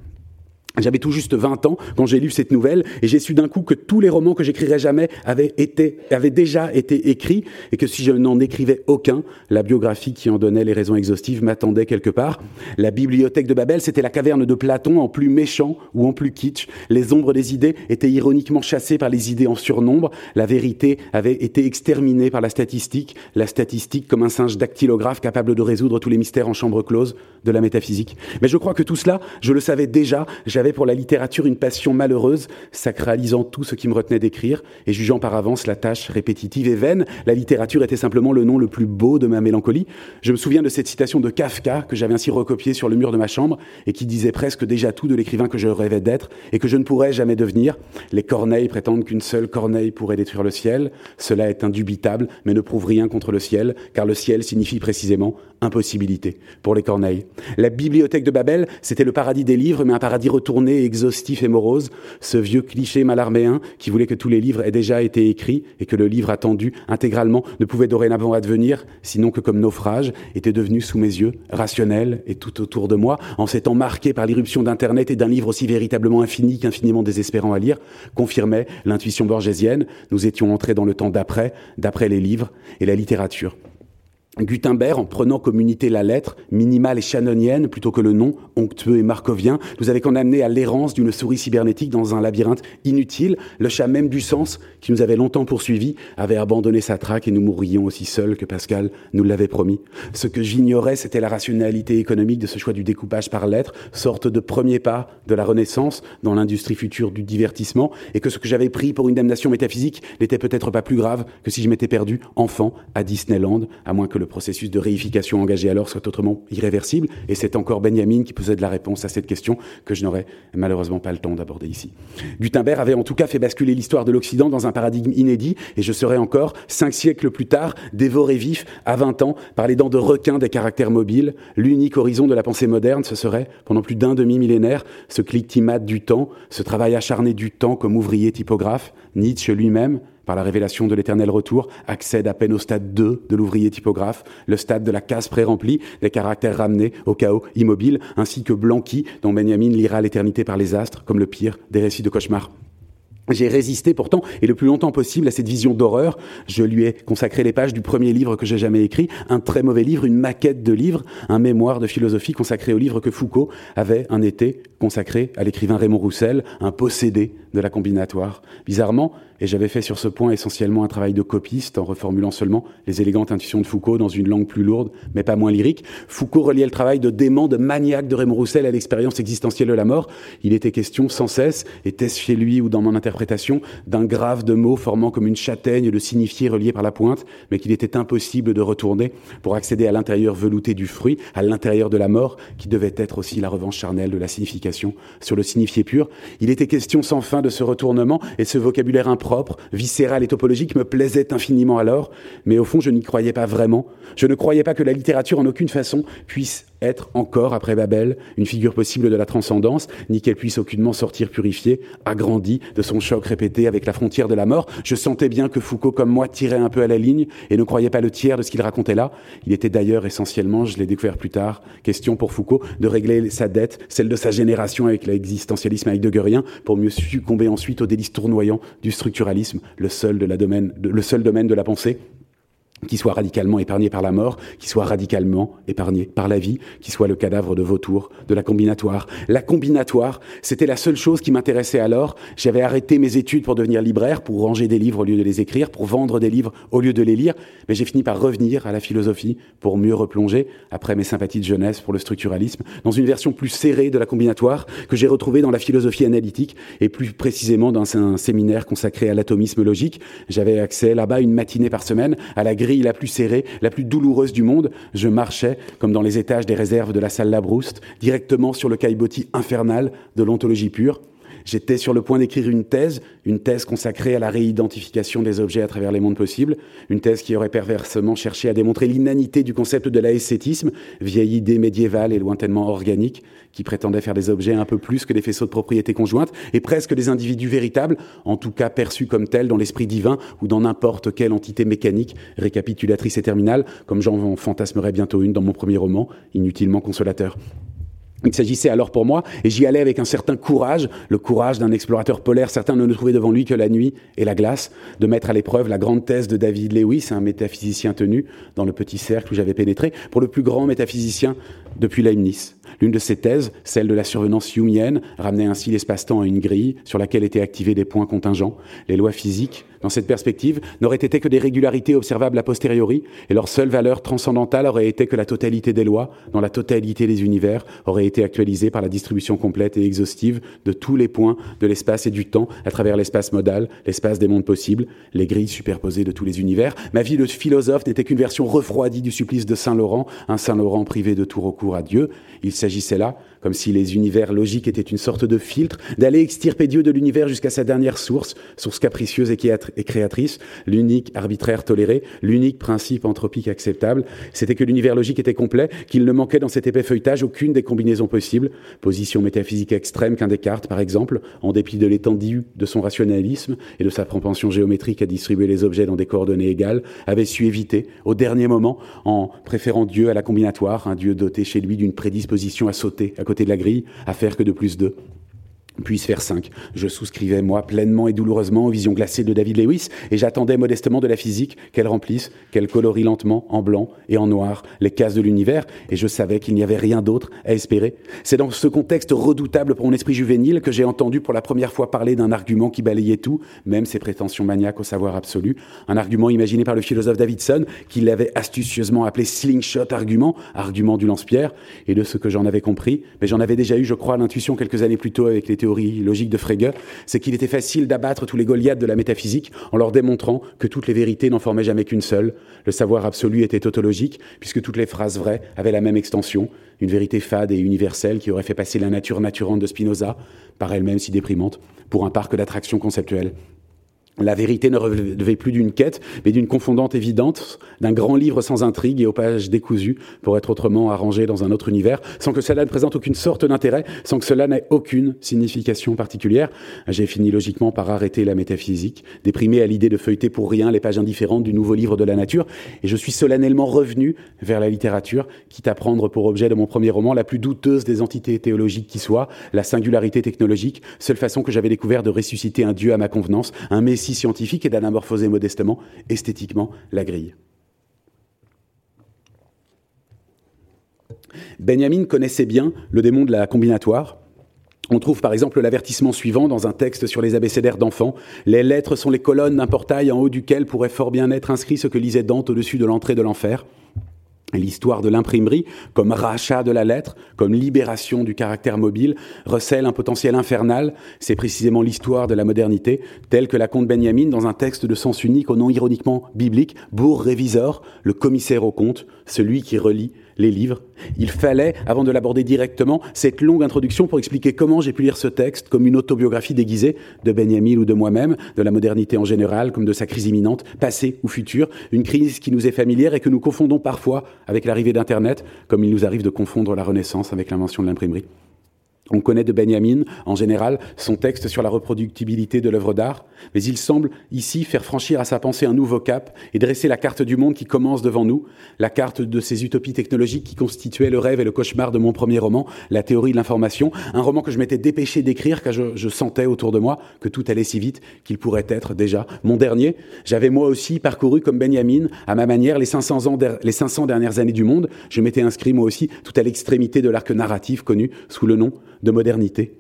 J'avais tout juste 20 ans quand j'ai lu cette nouvelle et j'ai su d'un coup que tous les romans que j'écrirais jamais avaient été, avaient déjà été écrits et que si je n'en écrivais aucun, la biographie qui en donnait les raisons exhaustives m'attendait quelque part. La bibliothèque de Babel, c'était la caverne de Platon en plus méchant ou en plus kitsch. Les ombres des idées étaient ironiquement chassées par les idées en surnombre. La vérité avait été exterminée par la statistique. La statistique comme un singe dactylographe capable de résoudre tous les mystères en chambre close de la métaphysique. Mais je crois que tout cela, je le savais déjà. Pour la littérature une passion malheureuse, sacralisant tout ce qui me retenait d'écrire et jugeant par avance la tâche répétitive et vaine. La littérature était simplement le nom le plus beau de ma mélancolie. Je me souviens de cette citation de Kafka que j'avais ainsi recopiée sur le mur de ma chambre et qui disait presque déjà tout de l'écrivain que je rêvais d'être et que je ne pourrais jamais devenir. Les Corneilles prétendent qu'une seule Corneille pourrait détruire le ciel. Cela est indubitable, mais ne prouve rien contre le ciel, car le ciel signifie précisément impossibilité pour les Corneilles. La bibliothèque de Babel, c'était le paradis des livres, mais un paradis retourné, exhaustif et morose. Ce vieux cliché malarméen qui voulait que tous les livres aient déjà été écrits et que le livre attendu intégralement ne pouvait dorénavant advenir, sinon que comme naufrage, était devenu sous mes yeux rationnel et tout autour de moi, en s'étant marqué par l'irruption d'Internet et d'un livre aussi véritablement infini qu'infiniment désespérant à lire, confirmait l'intuition borgésienne. Nous étions entrés dans le temps d'après, d'après les livres et la littérature. Gutenberg, en prenant comme unité la lettre, minimale et shannonienne, plutôt que le nom, onctueux et markovien, nous avait condamné à l'errance d'une souris cybernétique dans un labyrinthe inutile. Le chat même du sens, qui nous avait longtemps poursuivis, avait abandonné sa traque et nous mourrions aussi seuls que Pascal nous l'avait promis. Ce que j'ignorais, c'était la rationalité économique de ce choix du découpage par lettres, sorte de premier pas de la Renaissance dans l'industrie future du divertissement, et que ce que j'avais pris pour une damnation métaphysique n'était peut-être pas plus grave que si je m'étais perdu, enfant, à Disneyland, à moins que le le processus de réification engagé alors soit autrement irréversible. Et c'est encore Benjamin qui possède la réponse à cette question que je n'aurai malheureusement pas le temps d'aborder ici. Gutenberg avait en tout cas fait basculer l'histoire de l'Occident dans un paradigme inédit, et je serais encore, cinq siècles plus tard, dévoré vif, à 20 ans, par les dents de requin des caractères mobiles. L'unique horizon de la pensée moderne, ce serait, pendant plus d'un demi-millénaire, ce clic-timate du temps, ce travail acharné du temps comme ouvrier typographe, Nietzsche lui-même, par la révélation de l'éternel retour, accède à peine au stade 2 de l'ouvrier typographe, le stade de la case pré-remplie, des caractères ramenés au chaos immobile, ainsi que Blanqui, dont Benjamin lira l'éternité par les astres, comme le pire des récits de cauchemar. J'ai résisté pourtant, et le plus longtemps possible, à cette vision d'horreur. Je lui ai consacré les pages du premier livre que j'ai jamais écrit, un très mauvais livre, une maquette de livre, un mémoire de philosophie consacré au livre que Foucault avait un été consacré à l'écrivain Raymond Roussel, un possédé de la combinatoire. Bizarrement, et j'avais fait sur ce point essentiellement un travail de copiste en reformulant seulement les élégantes intuitions de Foucault dans une langue plus lourde, mais pas moins lyrique. Foucault reliait le travail de dément, de maniaque de Raymond Roussel à l'expérience existentielle de la mort. Il était question sans cesse, était-ce chez lui ou dans mon interprétation, d'un grave de mots formant comme une châtaigne de signifiés reliés par la pointe, mais qu'il était impossible de retourner pour accéder à l'intérieur velouté du fruit, à l'intérieur de la mort, qui devait être aussi la revanche charnelle de la signification sur le signifié pur. Il était question sans fin de ce retournement et ce vocabulaire propre, viscéral et topologique me plaisait infiniment alors, mais au fond je n'y croyais pas vraiment. Je ne croyais pas que la littérature en aucune façon puisse être encore, après Babel, une figure possible de la transcendance, ni qu'elle puisse aucunement sortir purifiée, agrandie de son choc répété avec la frontière de la mort. Je sentais bien que Foucault, comme moi, tirait un peu à la ligne et ne croyait pas le tiers de ce qu'il racontait là. Il était d'ailleurs essentiellement, je l'ai découvert plus tard, question pour Foucault de régler sa dette, celle de sa génération avec l'existentialisme avec Deguerien, pour mieux succomber ensuite au délice tournoyant du structuralisme, le seul domaine de la pensée qui soit radicalement épargné par la mort, qui soit radicalement épargné par la vie, qui soit le cadavre de vautour, de la combinatoire. La combinatoire, c'était la seule chose qui m'intéressait alors. J'avais arrêté mes études pour devenir libraire, pour ranger des livres au lieu de les écrire, pour vendre des livres au lieu de les lire, mais j'ai fini par revenir à la philosophie pour mieux replonger, après mes sympathies de jeunesse pour le structuralisme, dans une version plus serrée de la combinatoire que j'ai retrouvée dans la philosophie analytique et plus précisément dans un séminaire consacré à l'atomisme logique. J'avais accès là-bas une matinée par semaine à la grille la plus serrée, la plus douloureuse du monde, je marchais, comme dans les étages des réserves de la salle Labrouste, directement sur le caillebotis infernal de l'ontologie pure. J'étais sur le point d'écrire une thèse, une thèse consacrée à la réidentification des objets à travers les mondes possibles, une thèse qui aurait perversement cherché à démontrer l'inanité du concept de l'aescétisme, vieille idée médiévale et lointainement organique, qui prétendait faire des objets un peu plus que des faisceaux de propriété conjointe, et presque des individus véritables, en tout cas perçus comme tels dans l'esprit divin ou dans n'importe quelle entité mécanique, récapitulatrice et terminale, comme j'en fantasmerai bientôt une dans mon premier roman, inutilement consolateur. Il s'agissait alors pour moi, et j'y allais avec un certain courage, le courage d'un explorateur polaire, certain de ne trouver devant lui que la nuit et la glace, de mettre à l'épreuve la grande thèse de David Lewis, un métaphysicien tenu dans le petit cercle où j'avais pénétré, pour le plus grand métaphysicien depuis Leibniz. L'une de ces thèses, celle de la survenance humienne, ramenait ainsi l'espace-temps à une grille sur laquelle étaient activés des points contingents. Les lois physiques, dans cette perspective, n'auraient été que des régularités observables a posteriori, et leur seule valeur transcendantale aurait été que la totalité des lois, dans la totalité des univers, aurait été actualisée par la distribution complète et exhaustive de tous les points de l'espace et du temps à travers l'espace modal, l'espace des mondes possibles, les grilles superposées de tous les univers. Ma vie de philosophe n'était qu'une version refroidie du supplice de Saint Laurent, un Saint Laurent privé de tout recours à Dieu. Il s'agissait là, comme si les univers logiques étaient une sorte de filtre, d'aller extirper Dieu de l'univers jusqu'à sa dernière source, source capricieuse et créatrice, l'unique arbitraire toléré, l'unique principe anthropique acceptable. C'était que l'univers logique était complet, qu'il ne manquait dans cet épais feuilletage aucune des combinaisons possibles, position métaphysique extrême qu'un Descartes, par exemple, en dépit de l'étendue de son rationalisme et de sa propension géométrique à distribuer les objets dans des coordonnées égales, avait su éviter, au dernier moment, en préférant Dieu à la combinatoire, un Dieu doté chez lui d'une prédisposition à sauter à côté de la grille, à faire que de plus deux puisse faire cinq. Je souscrivais, moi, pleinement et douloureusement aux visions glacées de David Lewis, et j'attendais modestement de la physique qu'elle remplisse, qu'elle colorie lentement, en blanc et en noir, les cases de l'univers, et je savais qu'il n'y avait rien d'autre à espérer. C'est dans ce contexte redoutable pour mon esprit juvénile que j'ai entendu pour la première fois parler d'un argument qui balayait tout, même ses prétentions maniaques au savoir absolu, un argument imaginé par le philosophe Davidson, qui l'avait astucieusement appelé slingshot argument, argument du lance-pierre, et de ce que j'en avais compris, mais j'en avais déjà eu, je crois, l'intuition quelques années plus tôt avec les logique de Frege, c'est qu'il était facile d'abattre tous les Goliaths de la métaphysique en leur démontrant que toutes les vérités n'en formaient jamais qu'une seule. Le savoir absolu était tautologique, puisque toutes les phrases vraies avaient la même extension, une vérité fade et universelle qui aurait fait passer la nature naturante de Spinoza, par elle-même si déprimante, pour un parc d'attractions conceptuelles. La vérité ne relevait plus d'une quête, mais d'une confondante évidente, d'un grand livre sans intrigue et aux pages décousues, pour être autrement arrangé dans un autre univers, sans que cela ne présente aucune sorte d'intérêt, sans que cela n'ait aucune signification particulière. J'ai fini logiquement par arrêter la métaphysique, déprimé à l'idée de feuilleter pour rien les pages indifférentes du nouveau livre de la nature, et je suis solennellement revenu vers la littérature, quitte à prendre pour objet de mon premier roman la plus douteuse des entités théologiques qui soit, la singularité technologique, seule façon que j'avais découvert de ressusciter un Dieu à ma convenance, un Messie scientifique et d'anamorphoser modestement, esthétiquement, la grille. Benjamin connaissait bien le démon de la combinatoire, On trouve par exemple l'avertissement suivant dans un texte sur les abécédaires d'enfants. Les lettres sont les colonnes d'un portail en haut duquel pourrait fort bien être inscrit ce que lisait Dante au-dessus de l'entrée de l'enfer. L'histoire de l'imprimerie, comme rachat de la lettre, comme libération du caractère mobile, recèle un potentiel infernal. C'est précisément l'histoire de la modernité, telle que la compte Benjamin dans un texte de sens unique au nom ironiquement biblique, Bourg Révisor, le commissaire au compte, celui qui relit les livres. Il fallait, avant de l'aborder directement, cette longue introduction pour expliquer comment j'ai pu lire ce texte comme une autobiographie déguisée de Benjamin ou de moi-même, de la modernité en général, comme de sa crise imminente, passée ou future, une crise qui nous est familière et que nous confondons parfois avec l'arrivée d'Internet, comme il nous arrive de confondre la Renaissance avec l'invention de l'imprimerie. On connaît de Benjamin, en général, son texte sur la reproductibilité de l'œuvre d'art, mais il semble ici faire franchir à sa pensée un nouveau cap et dresser la carte du monde qui commence devant nous, la carte de ces utopies technologiques qui constituaient le rêve et le cauchemar de mon premier roman, La théorie de l'information, un roman que je m'étais dépêché d'écrire car je, sentais autour de moi que tout allait si vite qu'il pourrait être déjà mon dernier. J'avais moi aussi parcouru comme Benjamin, à ma manière, les 500, ans les 500 dernières années du monde. Je m'étais inscrit moi aussi tout à l'extrémité de l'arc narratif connu sous le nom de modernité.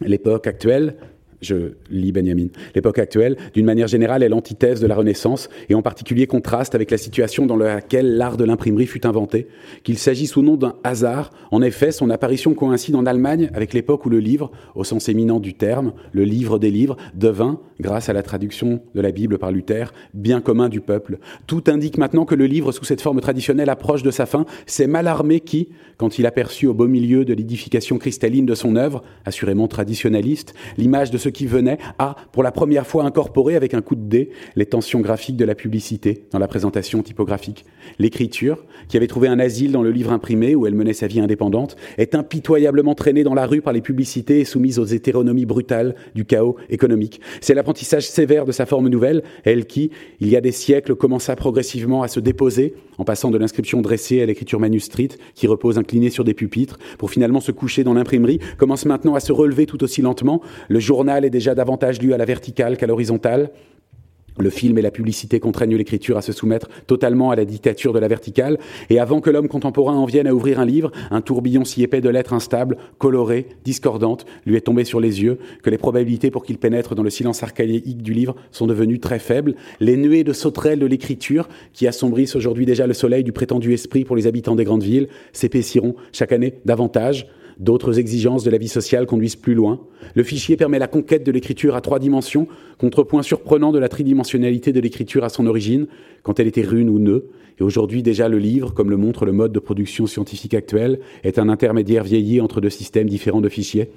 L'époque actuelle je lis Benjamin. L'époque actuelle, d'une manière générale, est l'antithèse de la Renaissance, et en particulier contraste avec la situation dans laquelle l'art de l'imprimerie fut inventé, qu'il s'agisse ou non d'un hasard. En effet, son apparition coïncide en Allemagne avec l'époque où le livre, au sens éminent du terme, le livre des livres, devint, grâce à la traduction de la Bible par Luther, bien commun du peuple. Tout indique maintenant que le livre, sous cette forme traditionnelle, approche de sa fin. C'est Malarmé qui, quand il aperçut au beau milieu de l'édification cristalline de son œuvre, assurément traditionnaliste, l'image de ce qui venait à, pour la première fois, incorporer avec un coup de dé les tensions graphiques de la publicité dans la présentation typographique. L'écriture, qui avait trouvé un asile dans le livre imprimé où elle menait sa vie indépendante, est impitoyablement traînée dans la rue par les publicités et soumise aux hétéronomies brutales du chaos économique. C'est l'apprentissage sévère de sa forme nouvelle, elle qui, il y a des siècles, commença progressivement à se déposer, en passant de l'inscription dressée à l'écriture manuscrite, qui repose inclinée sur des pupitres, pour finalement se coucher dans l'imprimerie, commence maintenant à se relever tout aussi lentement. Le journal est déjà davantage lu à la verticale qu'à l'horizontale. Le film et la publicité contraignent l'écriture à se soumettre totalement à la dictature de la verticale, et avant que l'homme contemporain en vienne à ouvrir un livre, un tourbillon si épais de lettres instables, colorées, discordantes, lui est tombé sur les yeux, que les probabilités pour qu'il pénètre dans le silence archaïque du livre sont devenues très faibles. Les nuées de sauterelles de l'écriture, qui assombrissent aujourd'hui déjà le soleil du prétendu esprit pour les habitants des grandes villes, s'épaissiront chaque année davantage. D'autres exigences de la vie sociale conduisent plus loin. Le fichier permet la conquête de l'écriture à trois dimensions, contrepoint surprenant de la tridimensionnalité de l'écriture à son origine, quand elle était rune ou nœud. Et aujourd'hui déjà le livre, comme le montre le mode de production scientifique actuel, est un intermédiaire vieilli entre deux systèmes différents de fichiers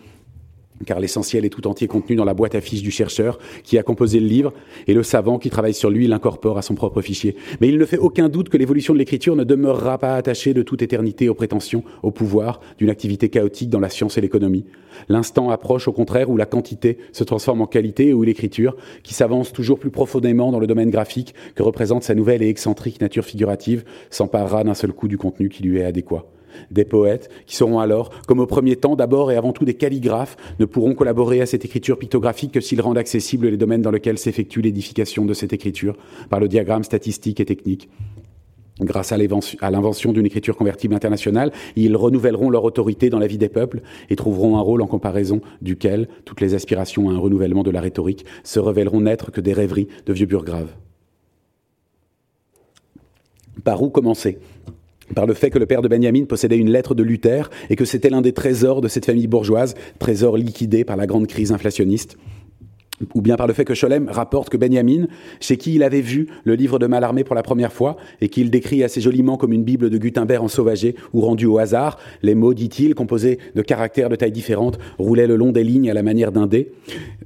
car l'essentiel est tout entier contenu dans la boîte à fiches du chercheur qui a composé le livre, et le savant qui travaille sur lui l'incorpore à son propre fichier. Mais il ne fait aucun doute que l'évolution de l'écriture ne demeurera pas attachée de toute éternité aux prétentions, au pouvoir d'une activité chaotique dans la science et l'économie. L'instant approche au contraire où la quantité se transforme en qualité et où l'écriture, qui s'avance toujours plus profondément dans le domaine graphique que représente sa nouvelle et excentrique nature figurative, s'emparera d'un seul coup du contenu qui lui est adéquat des poètes, qui seront alors, comme au premier temps, d'abord et avant tout des calligraphes, ne pourront collaborer à cette écriture pictographique que s'ils rendent accessibles les domaines dans lesquels s'effectue l'édification de cette écriture, par le diagramme statistique et technique. Grâce à l'invention d'une écriture convertible internationale, ils renouvelleront leur autorité dans la vie des peuples et trouveront un rôle en comparaison duquel toutes les aspirations à un renouvellement de la rhétorique se révéleront n'être que des rêveries de vieux burgraves. Par où commencer? Par le fait que le père de Benjamin possédait une lettre de Luther et que c'était l'un des trésors de cette famille bourgeoise, trésor liquidé par la grande crise inflationniste ou bien par le fait que Scholem rapporte que Benjamin, chez qui il avait vu le livre de Mallarmé pour la première fois, et qu'il décrit assez joliment comme une Bible de Gutenberg ensauvagée ou rendue au hasard, les mots, dit-il, composés de caractères de taille différentes, roulaient le long des lignes à la manière d'un dé.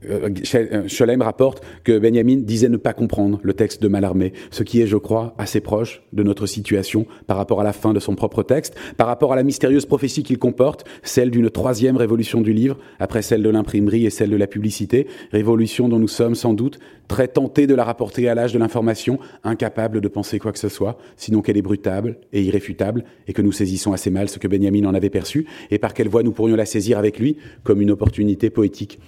Euh, euh, Scholem rapporte que Benjamin disait ne pas comprendre le texte de Mallarmé, ce qui est, je crois, assez proche de notre situation par rapport à la fin de son propre texte, par rapport à la mystérieuse prophétie qu'il comporte, celle d'une troisième révolution du livre, après celle de l'imprimerie et celle de la publicité, révolution dont nous sommes sans doute très tentés de la rapporter à l'âge de l'information, incapables de penser quoi que ce soit, sinon qu'elle est brutale et irréfutable, et que nous saisissons assez mal ce que Benjamin en avait perçu, et par quelle voie nous pourrions la saisir avec lui comme une opportunité poétique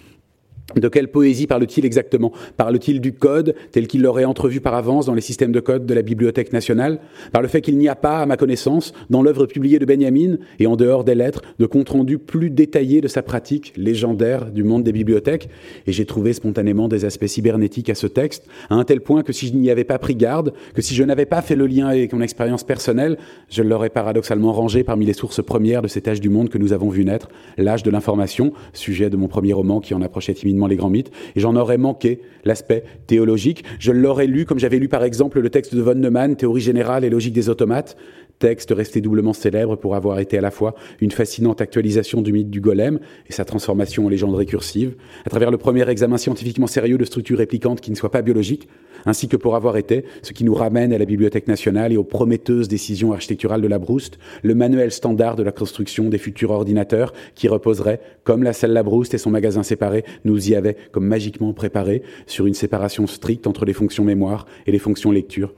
De quelle poésie parle-t-il exactement? Parle-t-il du code tel qu'il l'aurait entrevu par avance dans les systèmes de code de la Bibliothèque nationale? Par le fait qu'il n'y a pas, à ma connaissance, dans l'œuvre publiée de Benjamin et en dehors des lettres, de compte rendu plus détaillé de sa pratique légendaire du monde des bibliothèques? Et j'ai trouvé spontanément des aspects cybernétiques à ce texte, à un tel point que si je n'y avais pas pris garde, que si je n'avais pas fait le lien avec mon expérience personnelle, je l'aurais paradoxalement rangé parmi les sources premières de cet âge du monde que nous avons vu naître, l'âge de l'information, sujet de mon premier roman qui en approchait timidement les grands mythes, et j'en aurais manqué l'aspect théologique. Je l'aurais lu comme j'avais lu par exemple le texte de von Neumann, Théorie générale et logique des automates, texte resté doublement célèbre pour avoir été à la fois une fascinante actualisation du mythe du golem et sa transformation en légende récursive, à travers le premier examen scientifiquement sérieux de structures réplicantes qui ne soient pas biologiques, ainsi que pour avoir été, ce qui nous ramène à la Bibliothèque nationale et aux prometteuses décisions architecturales de la Brouste, le manuel standard de la construction des futurs ordinateurs qui reposerait, comme la salle Labrouste et son magasin séparé nous y avaient comme magiquement préparé, sur une séparation stricte entre les fonctions mémoire et les fonctions lecture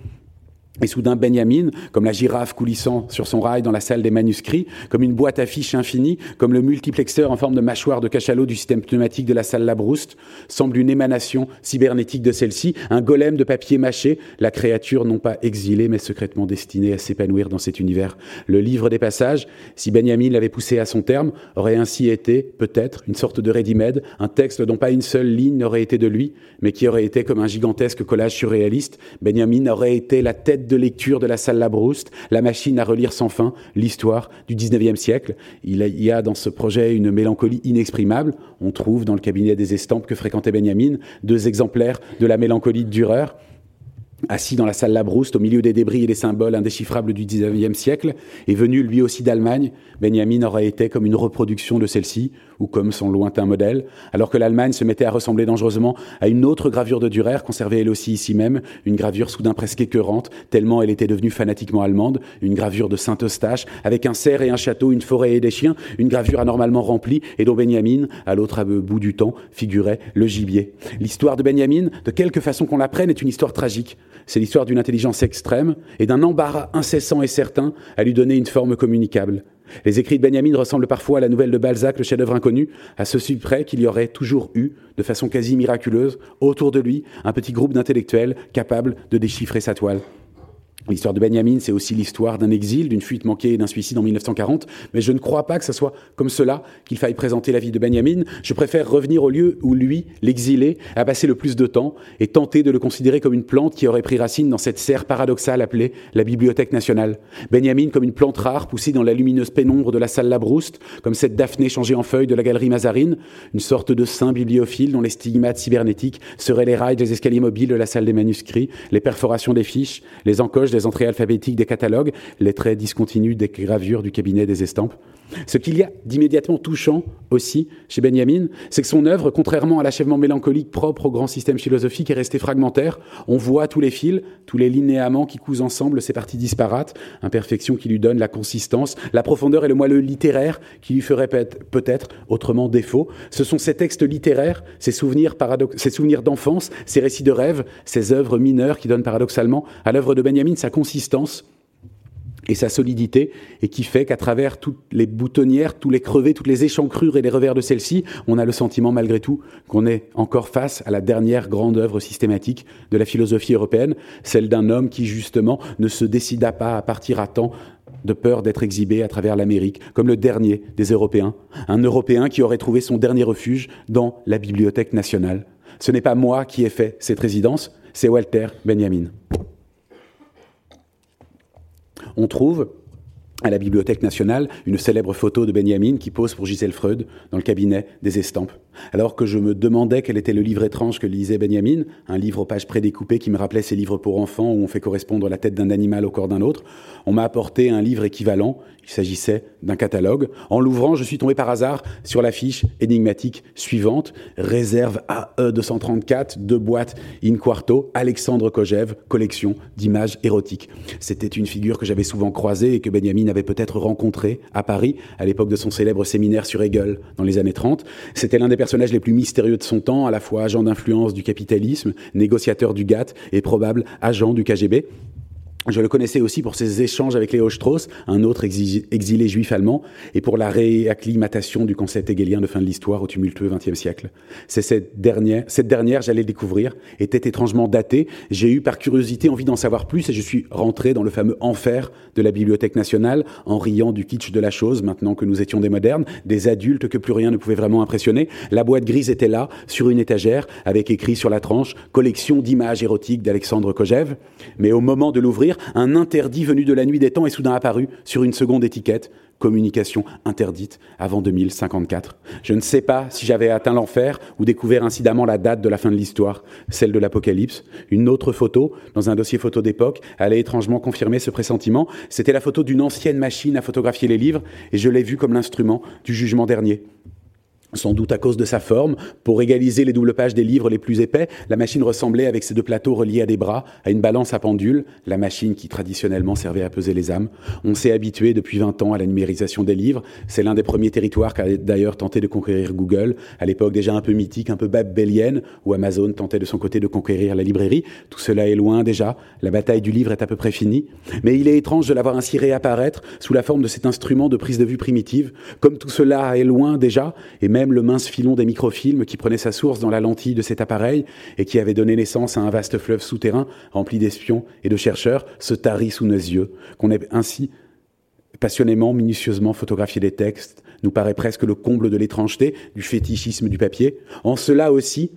et soudain, Benjamin, comme la girafe coulissant sur son rail dans la salle des manuscrits, comme une boîte à fiches infinie, comme le multiplexeur en forme de mâchoire de cachalot du système pneumatique de la salle Labrouste, semble une émanation cybernétique de celle-ci, un golem de papier mâché, la créature non pas exilée, mais secrètement destinée à s'épanouir dans cet univers. Le livre des passages, si Benjamin l'avait poussé à son terme, aurait ainsi été, peut-être, une sorte de ready-made, un texte dont pas une seule ligne n'aurait été de lui, mais qui aurait été comme un gigantesque collage surréaliste. Benjamin aurait été la tête de lecture de la salle Labrouste, la machine à relire sans fin l'histoire du 19e siècle. Il y a dans ce projet une mélancolie inexprimable. On trouve dans le cabinet des estampes que fréquentait Benjamin deux exemplaires de la mélancolie de Dürer assis dans la salle Labrouste, au milieu des débris et des symboles indéchiffrables du XIXe siècle, est venu lui aussi d'Allemagne, Benjamin aurait été comme une reproduction de celle-ci, ou comme son lointain modèle, alors que l'Allemagne se mettait à ressembler dangereusement à une autre gravure de Dürer, conservée elle aussi ici même, une gravure soudain presque écœurante, tellement elle était devenue fanatiquement allemande, une gravure de Saint-Eustache, avec un cerf et un château, une forêt et des chiens, une gravure anormalement remplie, et dont Benjamin, à l'autre bout du temps, figurait le gibier. L'histoire de Benjamin, de quelque façon qu'on la prenne, est une histoire tragique. C'est l'histoire d'une intelligence extrême et d'un embarras incessant et certain à lui donner une forme communicable. Les écrits de Benjamin ressemblent parfois à la nouvelle de Balzac, le chef-d'œuvre inconnu, à ceci près qu'il y aurait toujours eu, de façon quasi miraculeuse, autour de lui, un petit groupe d'intellectuels capables de déchiffrer sa toile. L'histoire de Benjamin, c'est aussi l'histoire d'un exil, d'une fuite manquée et d'un suicide en 1940. Mais je ne crois pas que ce soit comme cela qu'il faille présenter la vie de Benjamin. Je préfère revenir au lieu où lui, l'exilé, a passé le plus de temps et tenter de le considérer comme une plante qui aurait pris racine dans cette serre paradoxale appelée la Bibliothèque nationale. Benjamin comme une plante rare poussée dans la lumineuse pénombre de la salle Labrouste, comme cette Daphné changée en feuille de la galerie Mazarine, une sorte de saint bibliophile dont les stigmates cybernétiques seraient les rails des escaliers mobiles de la salle des manuscrits, les perforations des fiches, les encoches des entrées alphabétiques des catalogues, les traits discontinus des gravures du cabinet des estampes. Ce qu'il y a d'immédiatement touchant aussi chez Benjamin, c'est que son œuvre, contrairement à l'achèvement mélancolique propre au grand système philosophique, est restée fragmentaire. On voit tous les fils, tous les linéaments qui cousent ensemble ces parties disparates, imperfection qui lui donne la consistance, la profondeur et le moelleux littéraire qui lui ferait peut-être autrement défaut. Ce sont ces textes littéraires, ces souvenirs, souvenirs d'enfance, ces récits de rêve, ces œuvres mineures qui donnent paradoxalement à l'œuvre de Benjamin sa consistance et sa solidité, et qui fait qu'à travers toutes les boutonnières, tous les crevés, toutes les échancrures et les revers de celle-ci, on a le sentiment malgré tout qu'on est encore face à la dernière grande œuvre systématique de la philosophie européenne, celle d'un homme qui justement ne se décida pas à partir à temps de peur d'être exhibé à travers l'Amérique, comme le dernier des Européens, un Européen qui aurait trouvé son dernier refuge dans la Bibliothèque nationale. Ce n'est pas moi qui ai fait cette résidence, c'est Walter Benjamin on trouve à la Bibliothèque nationale une célèbre photo de Benjamin qui pose pour Gisèle Freud dans le cabinet des estampes. Alors que je me demandais quel était le livre étrange que lisait Benjamin, un livre aux pages prédécoupées qui me rappelait ces livres pour enfants où on fait correspondre la tête d'un animal au corps d'un autre, on m'a apporté un livre équivalent il s'agissait d'un catalogue. En l'ouvrant, je suis tombé par hasard sur la fiche énigmatique suivante. Réserve AE 234, deux boîtes in quarto, Alexandre Kojev, collection d'images érotiques. C'était une figure que j'avais souvent croisée et que Benjamin avait peut-être rencontrée à Paris à l'époque de son célèbre séminaire sur Hegel dans les années 30. C'était l'un des les plus mystérieux de son temps, à la fois agent d'influence du capitalisme, négociateur du GATT et probable agent du KGB. Je le connaissais aussi pour ses échanges avec Léo Strauss, un autre exilé juif allemand, et pour la réacclimatation du concept hegelien de fin de l'histoire au tumultueux XXe siècle. C'est cette dernière, cette dernière, j'allais le découvrir, était étrangement datée. J'ai eu par curiosité envie d'en savoir plus et je suis rentré dans le fameux enfer de la Bibliothèque nationale en riant du kitsch de la chose, maintenant que nous étions des modernes, des adultes que plus rien ne pouvait vraiment impressionner. La boîte grise était là, sur une étagère, avec écrit sur la tranche, collection d'images érotiques d'Alexandre Kojev. Mais au moment de l'ouvrir, un interdit venu de la nuit des temps est soudain apparu sur une seconde étiquette, communication interdite avant 2054. Je ne sais pas si j'avais atteint l'enfer ou découvert incidemment la date de la fin de l'histoire, celle de l'Apocalypse. Une autre photo, dans un dossier photo d'époque, allait étrangement confirmer ce pressentiment. C'était la photo d'une ancienne machine à photographier les livres, et je l'ai vue comme l'instrument du jugement dernier sans doute à cause de sa forme. Pour égaliser les doubles pages des livres les plus épais, la machine ressemblait, avec ses deux plateaux reliés à des bras, à une balance à pendule, la machine qui traditionnellement servait à peser les âmes. On s'est habitué depuis 20 ans à la numérisation des livres. C'est l'un des premiers territoires qu'a d'ailleurs tenté de conquérir Google, à l'époque déjà un peu mythique, un peu babélienne, où Amazon tentait de son côté de conquérir la librairie. Tout cela est loin déjà, la bataille du livre est à peu près finie. Mais il est étrange de l'avoir ainsi réapparaître sous la forme de cet instrument de prise de vue primitive, comme tout cela est loin déjà, et même même le mince filon des microfilms qui prenait sa source dans la lentille de cet appareil et qui avait donné naissance à un vaste fleuve souterrain rempli d'espions et de chercheurs, se tarit sous nos yeux, qu'on ait ainsi passionnément, minutieusement photographié des textes, nous paraît presque le comble de l'étrangeté, du fétichisme du papier. En cela aussi,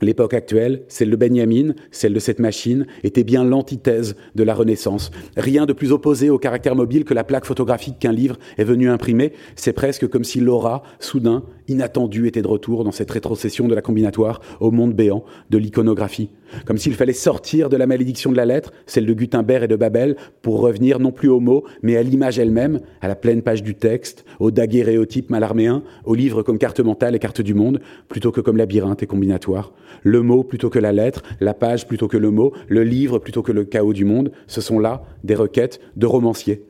L'époque actuelle, celle de Benjamin, celle de cette machine, était bien l'antithèse de la Renaissance. Rien de plus opposé au caractère mobile que la plaque photographique qu'un livre est venu imprimer. C'est presque comme si l'aura, soudain, inattendu, était de retour dans cette rétrocession de la combinatoire au monde béant de l'iconographie. Comme s'il fallait sortir de la malédiction de la lettre, celle de Gutenberg et de Babel, pour revenir non plus au mot, mais à l'image elle-même, à la pleine page du texte, au daguerréotype malarméen, au livre comme carte mentale et carte du monde, plutôt que comme labyrinthe et combinatoire. Le mot plutôt que la lettre, la page plutôt que le mot, le livre plutôt que le chaos du monde, ce sont là des requêtes de romanciers.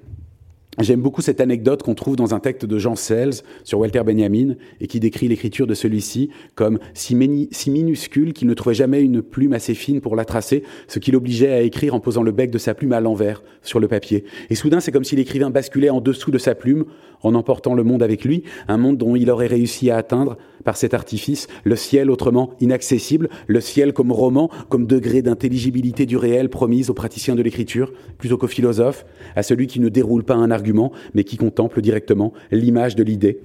J'aime beaucoup cette anecdote qu'on trouve dans un texte de Jean Sells sur Walter Benjamin et qui décrit l'écriture de celui-ci comme si, minuscule qu'il ne trouvait jamais une plume assez fine pour la tracer, ce qui l'obligeait à écrire en posant le bec de sa plume à l'envers sur le papier. Et soudain, c'est comme si l'écrivain basculait en dessous de sa plume en emportant le monde avec lui, un monde dont il aurait réussi à atteindre par cet artifice le ciel autrement inaccessible, le ciel comme roman, comme degré d'intelligibilité du réel promise aux praticiens de l'écriture, plutôt qu'aux philosophes, à celui qui ne déroule pas un argument, mais qui contemple directement l'image de l'idée,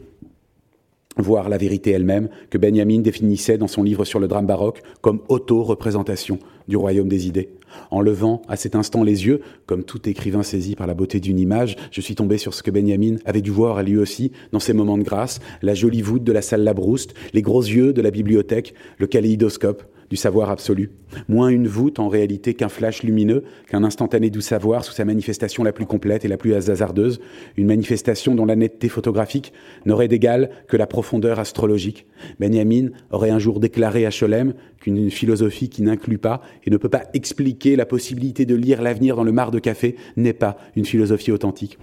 voire la vérité elle-même, que Benjamin définissait dans son livre sur le drame baroque comme auto-représentation du royaume des idées. En levant à cet instant les yeux, comme tout écrivain saisi par la beauté d'une image, je suis tombé sur ce que Benjamin avait dû voir à lui aussi dans ses moments de grâce, la jolie voûte de la salle Labrouste, les gros yeux de la bibliothèque, le kaléidoscope, du savoir absolu. Moins une voûte en réalité qu'un flash lumineux, qu'un instantané du savoir sous sa manifestation la plus complète et la plus hasardeuse, une manifestation dont la netteté photographique n'aurait d'égal que la profondeur astrologique. Benjamin aurait un jour déclaré à Cholem qu'une philosophie qui n'inclut pas et ne peut pas expliquer la possibilité de lire l'avenir dans le mar de café n'est pas une philosophie authentique.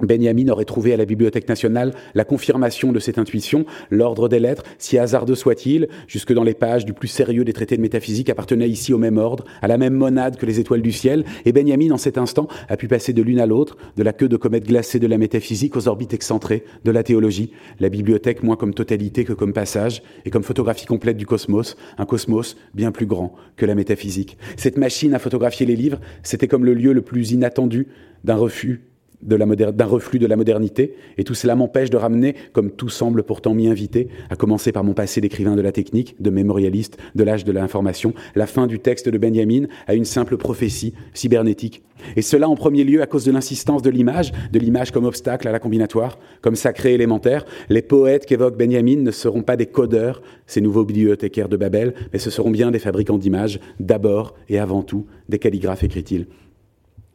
Benjamin aurait trouvé à la Bibliothèque nationale la confirmation de cette intuition. L'ordre des lettres, si hasardeux soit-il, jusque dans les pages du plus sérieux des traités de métaphysique, appartenait ici au même ordre, à la même monade que les étoiles du ciel, et Benjamin, en cet instant, a pu passer de l'une à l'autre, de la queue de comète glacée de la métaphysique aux orbites excentrées de la théologie, la bibliothèque moins comme totalité que comme passage, et comme photographie complète du cosmos, un cosmos bien plus grand que la métaphysique. Cette machine à photographier les livres, c'était comme le lieu le plus inattendu d'un refus d'un reflux de la modernité, et tout cela m'empêche de ramener, comme tout semble pourtant m'y inviter, à commencer par mon passé d'écrivain de la technique, de mémorialiste, de l'âge de l'information, la fin du texte de Benjamin à une simple prophétie cybernétique. Et cela en premier lieu à cause de l'insistance de l'image, de l'image comme obstacle à la combinatoire, comme sacré élémentaire. Les poètes qu'évoque Benjamin ne seront pas des codeurs, ces nouveaux bibliothécaires de Babel, mais ce seront bien des fabricants d'images, d'abord et avant tout des calligraphes, écrit-il.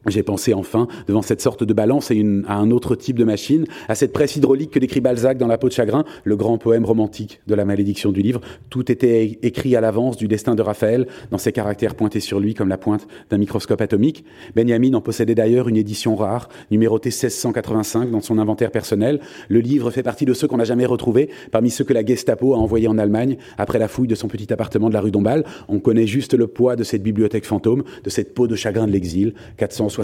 J'ai pensé enfin, devant cette sorte de balance et à un autre type de machine, à cette presse hydraulique que décrit Balzac dans La peau de chagrin, le grand poème romantique de la malédiction du livre. Tout était écrit à l'avance du destin de Raphaël, dans ses caractères pointés sur lui comme la pointe d'un microscope atomique. Benjamin en possédait d'ailleurs une édition rare, numérotée 1685 dans son inventaire personnel. Le livre fait partie de ceux qu'on n'a jamais retrouvés, parmi ceux que la Gestapo a envoyés en Allemagne après la fouille de son petit appartement de la rue Dombasle. On connaît juste le poids de cette bibliothèque fantôme, de cette peau de chagrin de l'exil,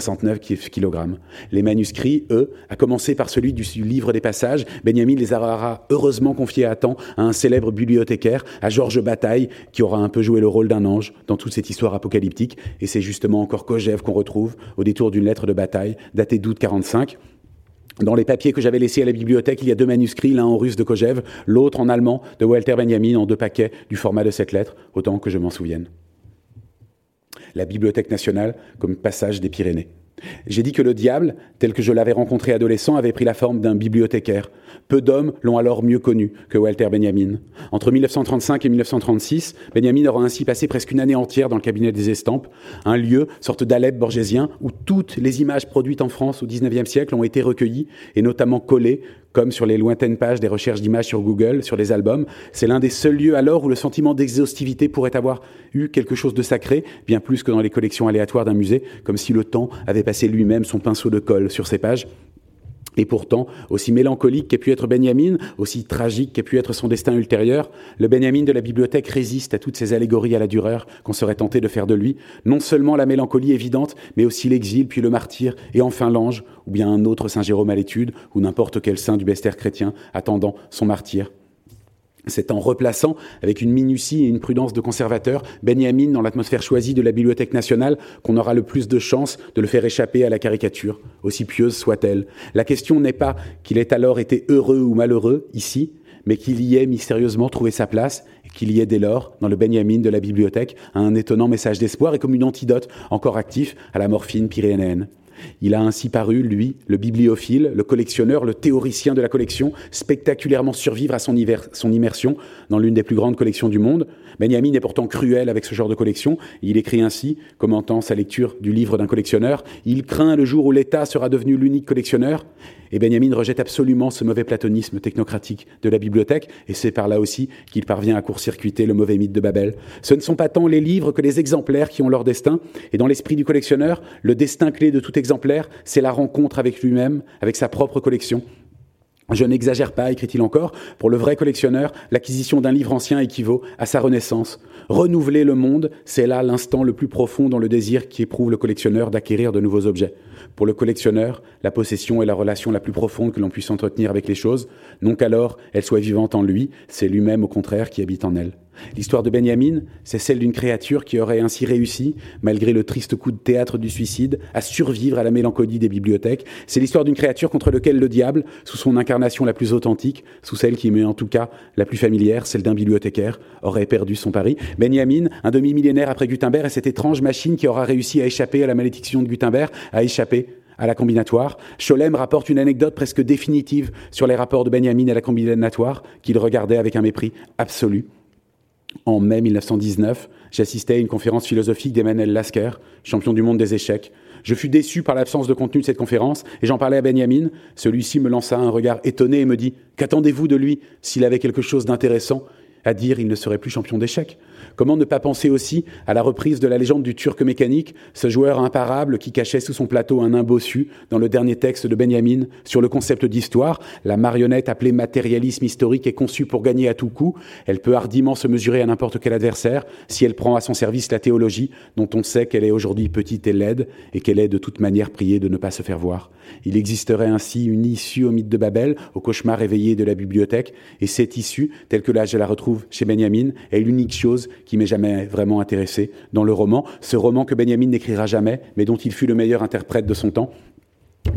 469 kg. Les manuscrits, eux, à commencer par celui du livre des passages, Benjamin les aura heureusement confiés à temps à un célèbre bibliothécaire, à Georges Bataille, qui aura un peu joué le rôle d'un ange dans toute cette histoire apocalyptique. Et c'est justement encore Kojève qu'on retrouve au détour d'une lettre de bataille datée d'août 45. Dans les papiers que j'avais laissés à la bibliothèque, il y a deux manuscrits, l'un en russe de Kojève, l'autre en allemand de Walter Benjamin, en deux paquets du format de cette lettre, autant que je m'en souvienne. La Bibliothèque nationale comme passage des Pyrénées. J'ai dit que le diable, tel que je l'avais rencontré adolescent, avait pris la forme d'un bibliothécaire. Peu d'hommes l'ont alors mieux connu que Walter Benjamin. Entre 1935 et 1936, Benjamin aura ainsi passé presque une année entière dans le cabinet des estampes, un lieu, sorte d'Alep borgésien, où toutes les images produites en France au XIXe siècle ont été recueillies et notamment collées comme sur les lointaines pages des recherches d'images sur Google, sur les albums. C'est l'un des seuls lieux alors où le sentiment d'exhaustivité pourrait avoir eu quelque chose de sacré, bien plus que dans les collections aléatoires d'un musée, comme si le temps avait passé lui-même son pinceau de colle sur ces pages. Et pourtant, aussi mélancolique qu'ait pu être Benjamin, aussi tragique qu'ait pu être son destin ultérieur, le Benjamin de la bibliothèque résiste à toutes ces allégories à la dureur qu'on serait tenté de faire de lui. Non seulement la mélancolie évidente, mais aussi l'exil, puis le martyr, et enfin l'ange, ou bien un autre Saint Jérôme à l'étude, ou n'importe quel saint du bestiaire chrétien attendant son martyr. C'est en replaçant, avec une minutie et une prudence de conservateur, Benjamin dans l'atmosphère choisie de la Bibliothèque nationale qu'on aura le plus de chances de le faire échapper à la caricature, aussi pieuse soit-elle. La question n'est pas qu'il ait alors été heureux ou malheureux, ici, mais qu'il y ait mystérieusement trouvé sa place, et qu'il y ait dès lors, dans le Benjamin de la bibliothèque, un étonnant message d'espoir et comme une antidote encore actif à la morphine pyrénéenne. Il a ainsi paru, lui, le bibliophile, le collectionneur, le théoricien de la collection, spectaculairement survivre à son, immersion dans l'une des plus grandes collections du monde. Benjamin est pourtant cruel avec ce genre de collection. Il écrit ainsi, commentant sa lecture du livre d'un collectionneur, Il craint le jour où l'État sera devenu l'unique collectionneur. Et Benjamin rejette absolument ce mauvais platonisme technocratique de la bibliothèque, et c'est par là aussi qu'il parvient à court-circuiter le mauvais mythe de Babel. Ce ne sont pas tant les livres que les exemplaires qui ont leur destin, et dans l'esprit du collectionneur, le destin clé de tout exemplaire, c'est la rencontre avec lui-même, avec sa propre collection, je n'exagère pas, écrit-il encore, pour le vrai collectionneur, l'acquisition d'un livre ancien équivaut à sa renaissance. Renouveler le monde, c'est là l'instant le plus profond dans le désir qui éprouve le collectionneur d'acquérir de nouveaux objets. Pour le collectionneur, la possession est la relation la plus profonde que l'on puisse entretenir avec les choses, non qu'alors elle soit vivante en lui, c'est lui-même au contraire qui habite en elle. L'histoire de Benjamin, c'est celle d'une créature qui aurait ainsi réussi, malgré le triste coup de théâtre du suicide, à survivre à la mélancolie des bibliothèques. C'est l'histoire d'une créature contre laquelle le diable, sous son incarnation la plus authentique, sous celle qui met en tout cas la plus familière, celle d'un bibliothécaire, aurait perdu son pari. Benjamin, un demi-millénaire après Gutenberg, est cette étrange machine qui aura réussi à échapper à la malédiction de Gutenberg, à échapper à la combinatoire. Scholem rapporte une anecdote presque définitive sur les rapports de Benjamin à la combinatoire, qu'il regardait avec un mépris absolu. En mai 1919, j'assistais à une conférence philosophique d'Emmanuel Lasker, champion du monde des échecs. Je fus déçu par l'absence de contenu de cette conférence et j'en parlais à Benjamin. Celui-ci me lança un regard étonné et me dit Qu'attendez-vous de lui S'il avait quelque chose d'intéressant? À dire, il ne serait plus champion d'échecs. Comment ne pas penser aussi à la reprise de la légende du Turc mécanique, ce joueur imparable qui cachait sous son plateau un nain dans le dernier texte de Benjamin sur le concept d'histoire. La marionnette appelée matérialisme historique est conçue pour gagner à tout coup. Elle peut hardiment se mesurer à n'importe quel adversaire si elle prend à son service la théologie dont on sait qu'elle est aujourd'hui petite et laide et qu'elle est de toute manière priée de ne pas se faire voir. Il existerait ainsi une issue au mythe de Babel, au cauchemar éveillé de la bibliothèque, et cette issue, telle que là je la retrouve chez Benjamin, est l'unique chose qui m'ait jamais vraiment intéressé dans le roman, ce roman que Benjamin n'écrira jamais, mais dont il fut le meilleur interprète de son temps,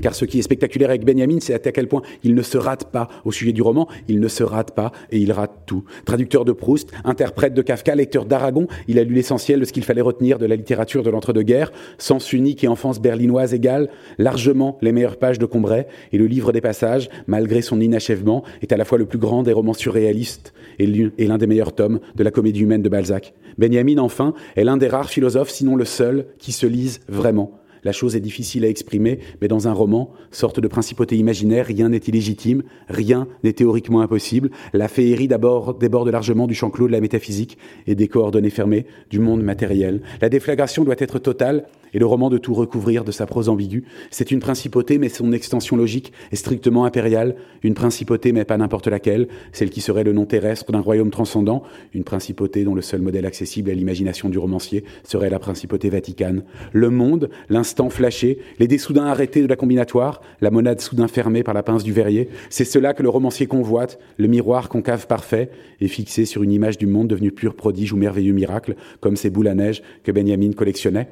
car ce qui est spectaculaire avec Benjamin, c'est à quel point il ne se rate pas au sujet du roman, il ne se rate pas et il rate tout. Traducteur de Proust, interprète de Kafka, lecteur d'Aragon, il a lu l'essentiel de ce qu'il fallait retenir de la littérature de l'entre-deux-guerres, sens unique et enfance berlinoise égale, largement les meilleures pages de Combray, et le livre des passages, malgré son inachèvement, est à la fois le plus grand des romans surréalistes et l'un des meilleurs tomes de la comédie humaine de Balzac. Benjamin, enfin, est l'un des rares philosophes, sinon le seul, qui se lise vraiment La chose est difficile à exprimer, mais dans un roman, sorte de principauté imaginaire, rien n'est illégitime, rien n'est théoriquement impossible. La féerie d'abord déborde largement du champ clos de la métaphysique et des coordonnées fermées du monde matériel. La déflagration doit être totale et le roman de tout recouvrir de sa prose ambiguë. C'est une principauté, mais son extension logique est strictement impériale. Une principauté, mais pas n'importe laquelle, celle qui serait le nom terrestre d'un royaume transcendant. Une principauté dont le seul modèle accessible à l'imagination du romancier serait la principauté vaticane. Le monde, l'instant flashé, les dés soudain arrêtés de la combinatoire, la monade soudain fermée par la pince du verrier, c'est cela que le romancier convoite, le miroir concave parfait, et fixé sur une image du monde devenu pur prodige ou merveilleux miracle, comme ces boules à neige que Benjamin collectionnait.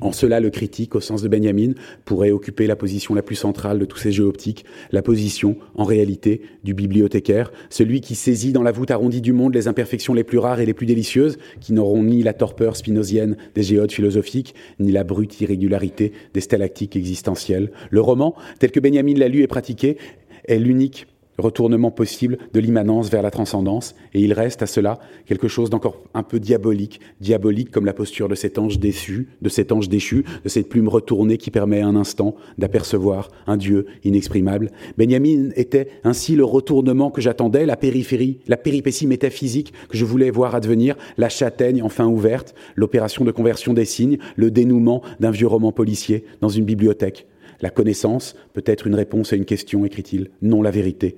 En cela, le critique, au sens de Benjamin, pourrait occuper la position la plus centrale de tous ces jeux optiques, la position, en réalité, du bibliothécaire, celui qui saisit dans la voûte arrondie du monde les imperfections les plus rares et les plus délicieuses, qui n'auront ni la torpeur spinozienne des géodes philosophiques, ni la brute irrégularité des stalactiques existentielles. Le roman, tel que Benjamin l'a lu et pratiqué, est l'unique retournement possible de l'immanence vers la transcendance, et il reste à cela quelque chose d'encore un peu diabolique, diabolique comme la posture de cet ange déçu, de cet ange déchu, de cette plume retournée qui permet un instant d'apercevoir un Dieu inexprimable. Benjamin était ainsi le retournement que j'attendais, la périphérie, la péripétie métaphysique que je voulais voir advenir, la châtaigne enfin ouverte, l'opération de conversion des signes, le dénouement d'un vieux roman policier dans une bibliothèque. La connaissance peut être une réponse à une question, écrit-il, non la vérité.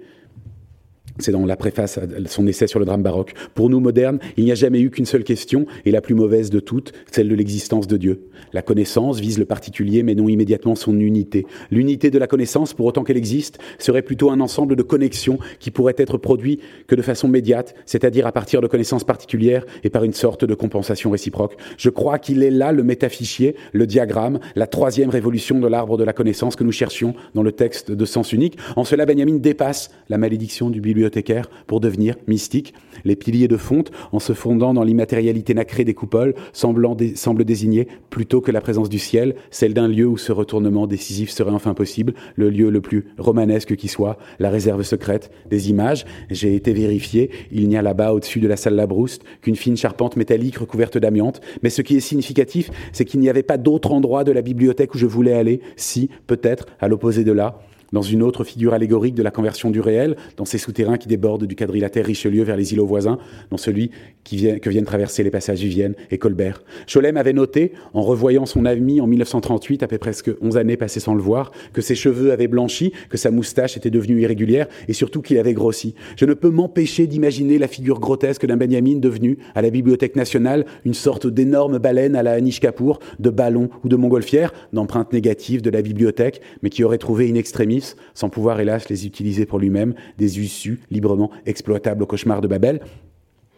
C'est dans la préface à son essai sur le drame baroque. Pour nous modernes, il n'y a jamais eu qu'une seule question, et la plus mauvaise de toutes, celle de l'existence de Dieu. La connaissance vise le particulier, mais non immédiatement son unité. L'unité de la connaissance, pour autant qu'elle existe, serait plutôt un ensemble de connexions qui pourraient être produits que de façon médiate, c'est-à-dire à partir de connaissances particulières et par une sorte de compensation réciproque. Je crois qu'il est là le métafichier, le diagramme, la troisième révolution de l'arbre de la connaissance que nous cherchions dans le texte de sens unique. En cela, Benjamin dépasse la malédiction du bibliothécaire pour devenir mystique. Les piliers de fonte, en se fondant dans l'immatérialité nacrée des coupoles, semblent désigner, plutôt que la présence du ciel, celle d'un lieu où ce retournement décisif serait enfin possible, le lieu le plus romanesque qui soit, la réserve secrète des images. J'ai été vérifié, il n'y a là-bas, au-dessus de la salle Labrouste, qu'une fine charpente métallique recouverte d'amiante. Mais ce qui est significatif, c'est qu'il n'y avait pas d'autre endroit de la bibliothèque où je voulais aller, si, peut-être, à l'opposé de là, dans une autre figure allégorique de la conversion du réel, dans ces souterrains qui débordent du quadrilatère Richelieu vers les îlots voisins, dans celui que viennent traverser les passages Vivienne et Colbert. Cholem avait noté, en revoyant son ami en 1938, après presque 11 années passées sans le voir, que ses cheveux avaient blanchi, que sa moustache était devenue irrégulière et surtout qu'il avait grossi. Je ne peux m'empêcher d'imaginer la figure grotesque d'un Benjamin devenu, à la Bibliothèque nationale, une sorte d'énorme baleine à la Anish Kapoor, de ballon ou de montgolfière, d'empreinte négative de la bibliothèque, mais qui aurait trouvé in extremis sans pouvoir hélas les utiliser pour lui-même, des issues librement exploitables au cauchemar de Babel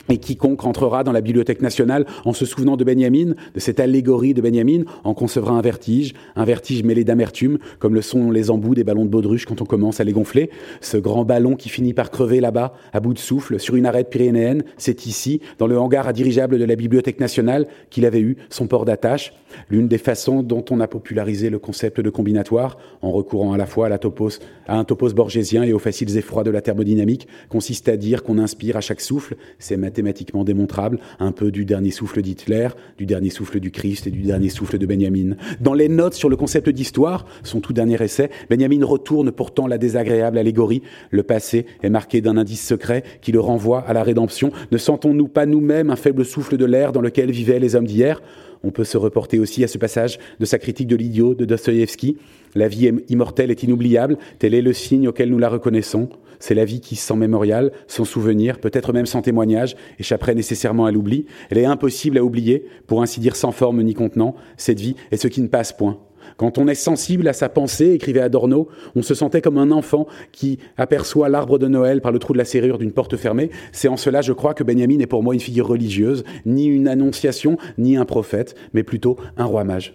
et quiconque entrera dans la Bibliothèque nationale en se souvenant de Benjamin, de cette allégorie de Benjamin, en concevra un vertige, un vertige mêlé d'amertume, comme le sont les embouts des ballons de baudruche quand on commence à les gonfler. Ce grand ballon qui finit par crever là-bas, à bout de souffle, sur une arête pyrénéenne, c'est ici, dans le hangar à dirigeable de la Bibliothèque nationale, qu'il avait eu son port d'attache. L'une des façons dont on a popularisé le concept de combinatoire, en recourant à la fois à, à un topos borgésien et aux faciles effrois de la thermodynamique, consiste à dire qu'on inspire à chaque souffle. C'est mathématiquement démontrable, un peu du dernier souffle d'Hitler, du dernier souffle du Christ et du dernier souffle de Benjamin. Dans les notes sur le concept d'histoire, son tout dernier essai, Benjamin retourne pourtant la désagréable allégorie. Le passé est marqué d'un indice secret qui le renvoie à la rédemption. Ne sentons-nous pas nous-mêmes un faible souffle de l'air dans lequel vivaient les hommes d'hier? On peut se reporter aussi à ce passage de sa critique de l'idiot de Dostoïevski. La vie immortelle est inoubliable, tel est le signe auquel nous la reconnaissons. C'est la vie qui, sans mémorial, sans souvenir, peut-être même sans témoignage, échapperait nécessairement à l'oubli. Elle est impossible à oublier, pour ainsi dire sans forme ni contenant. Cette vie est ce qui ne passe point. Quand on est sensible à sa pensée, écrivait Adorno, on se sentait comme un enfant qui aperçoit l'arbre de Noël par le trou de la serrure d'une porte fermée. C'est en cela, je crois, que Benjamin est pour moi une figure religieuse, ni une annonciation, ni un prophète, mais plutôt un roi mage.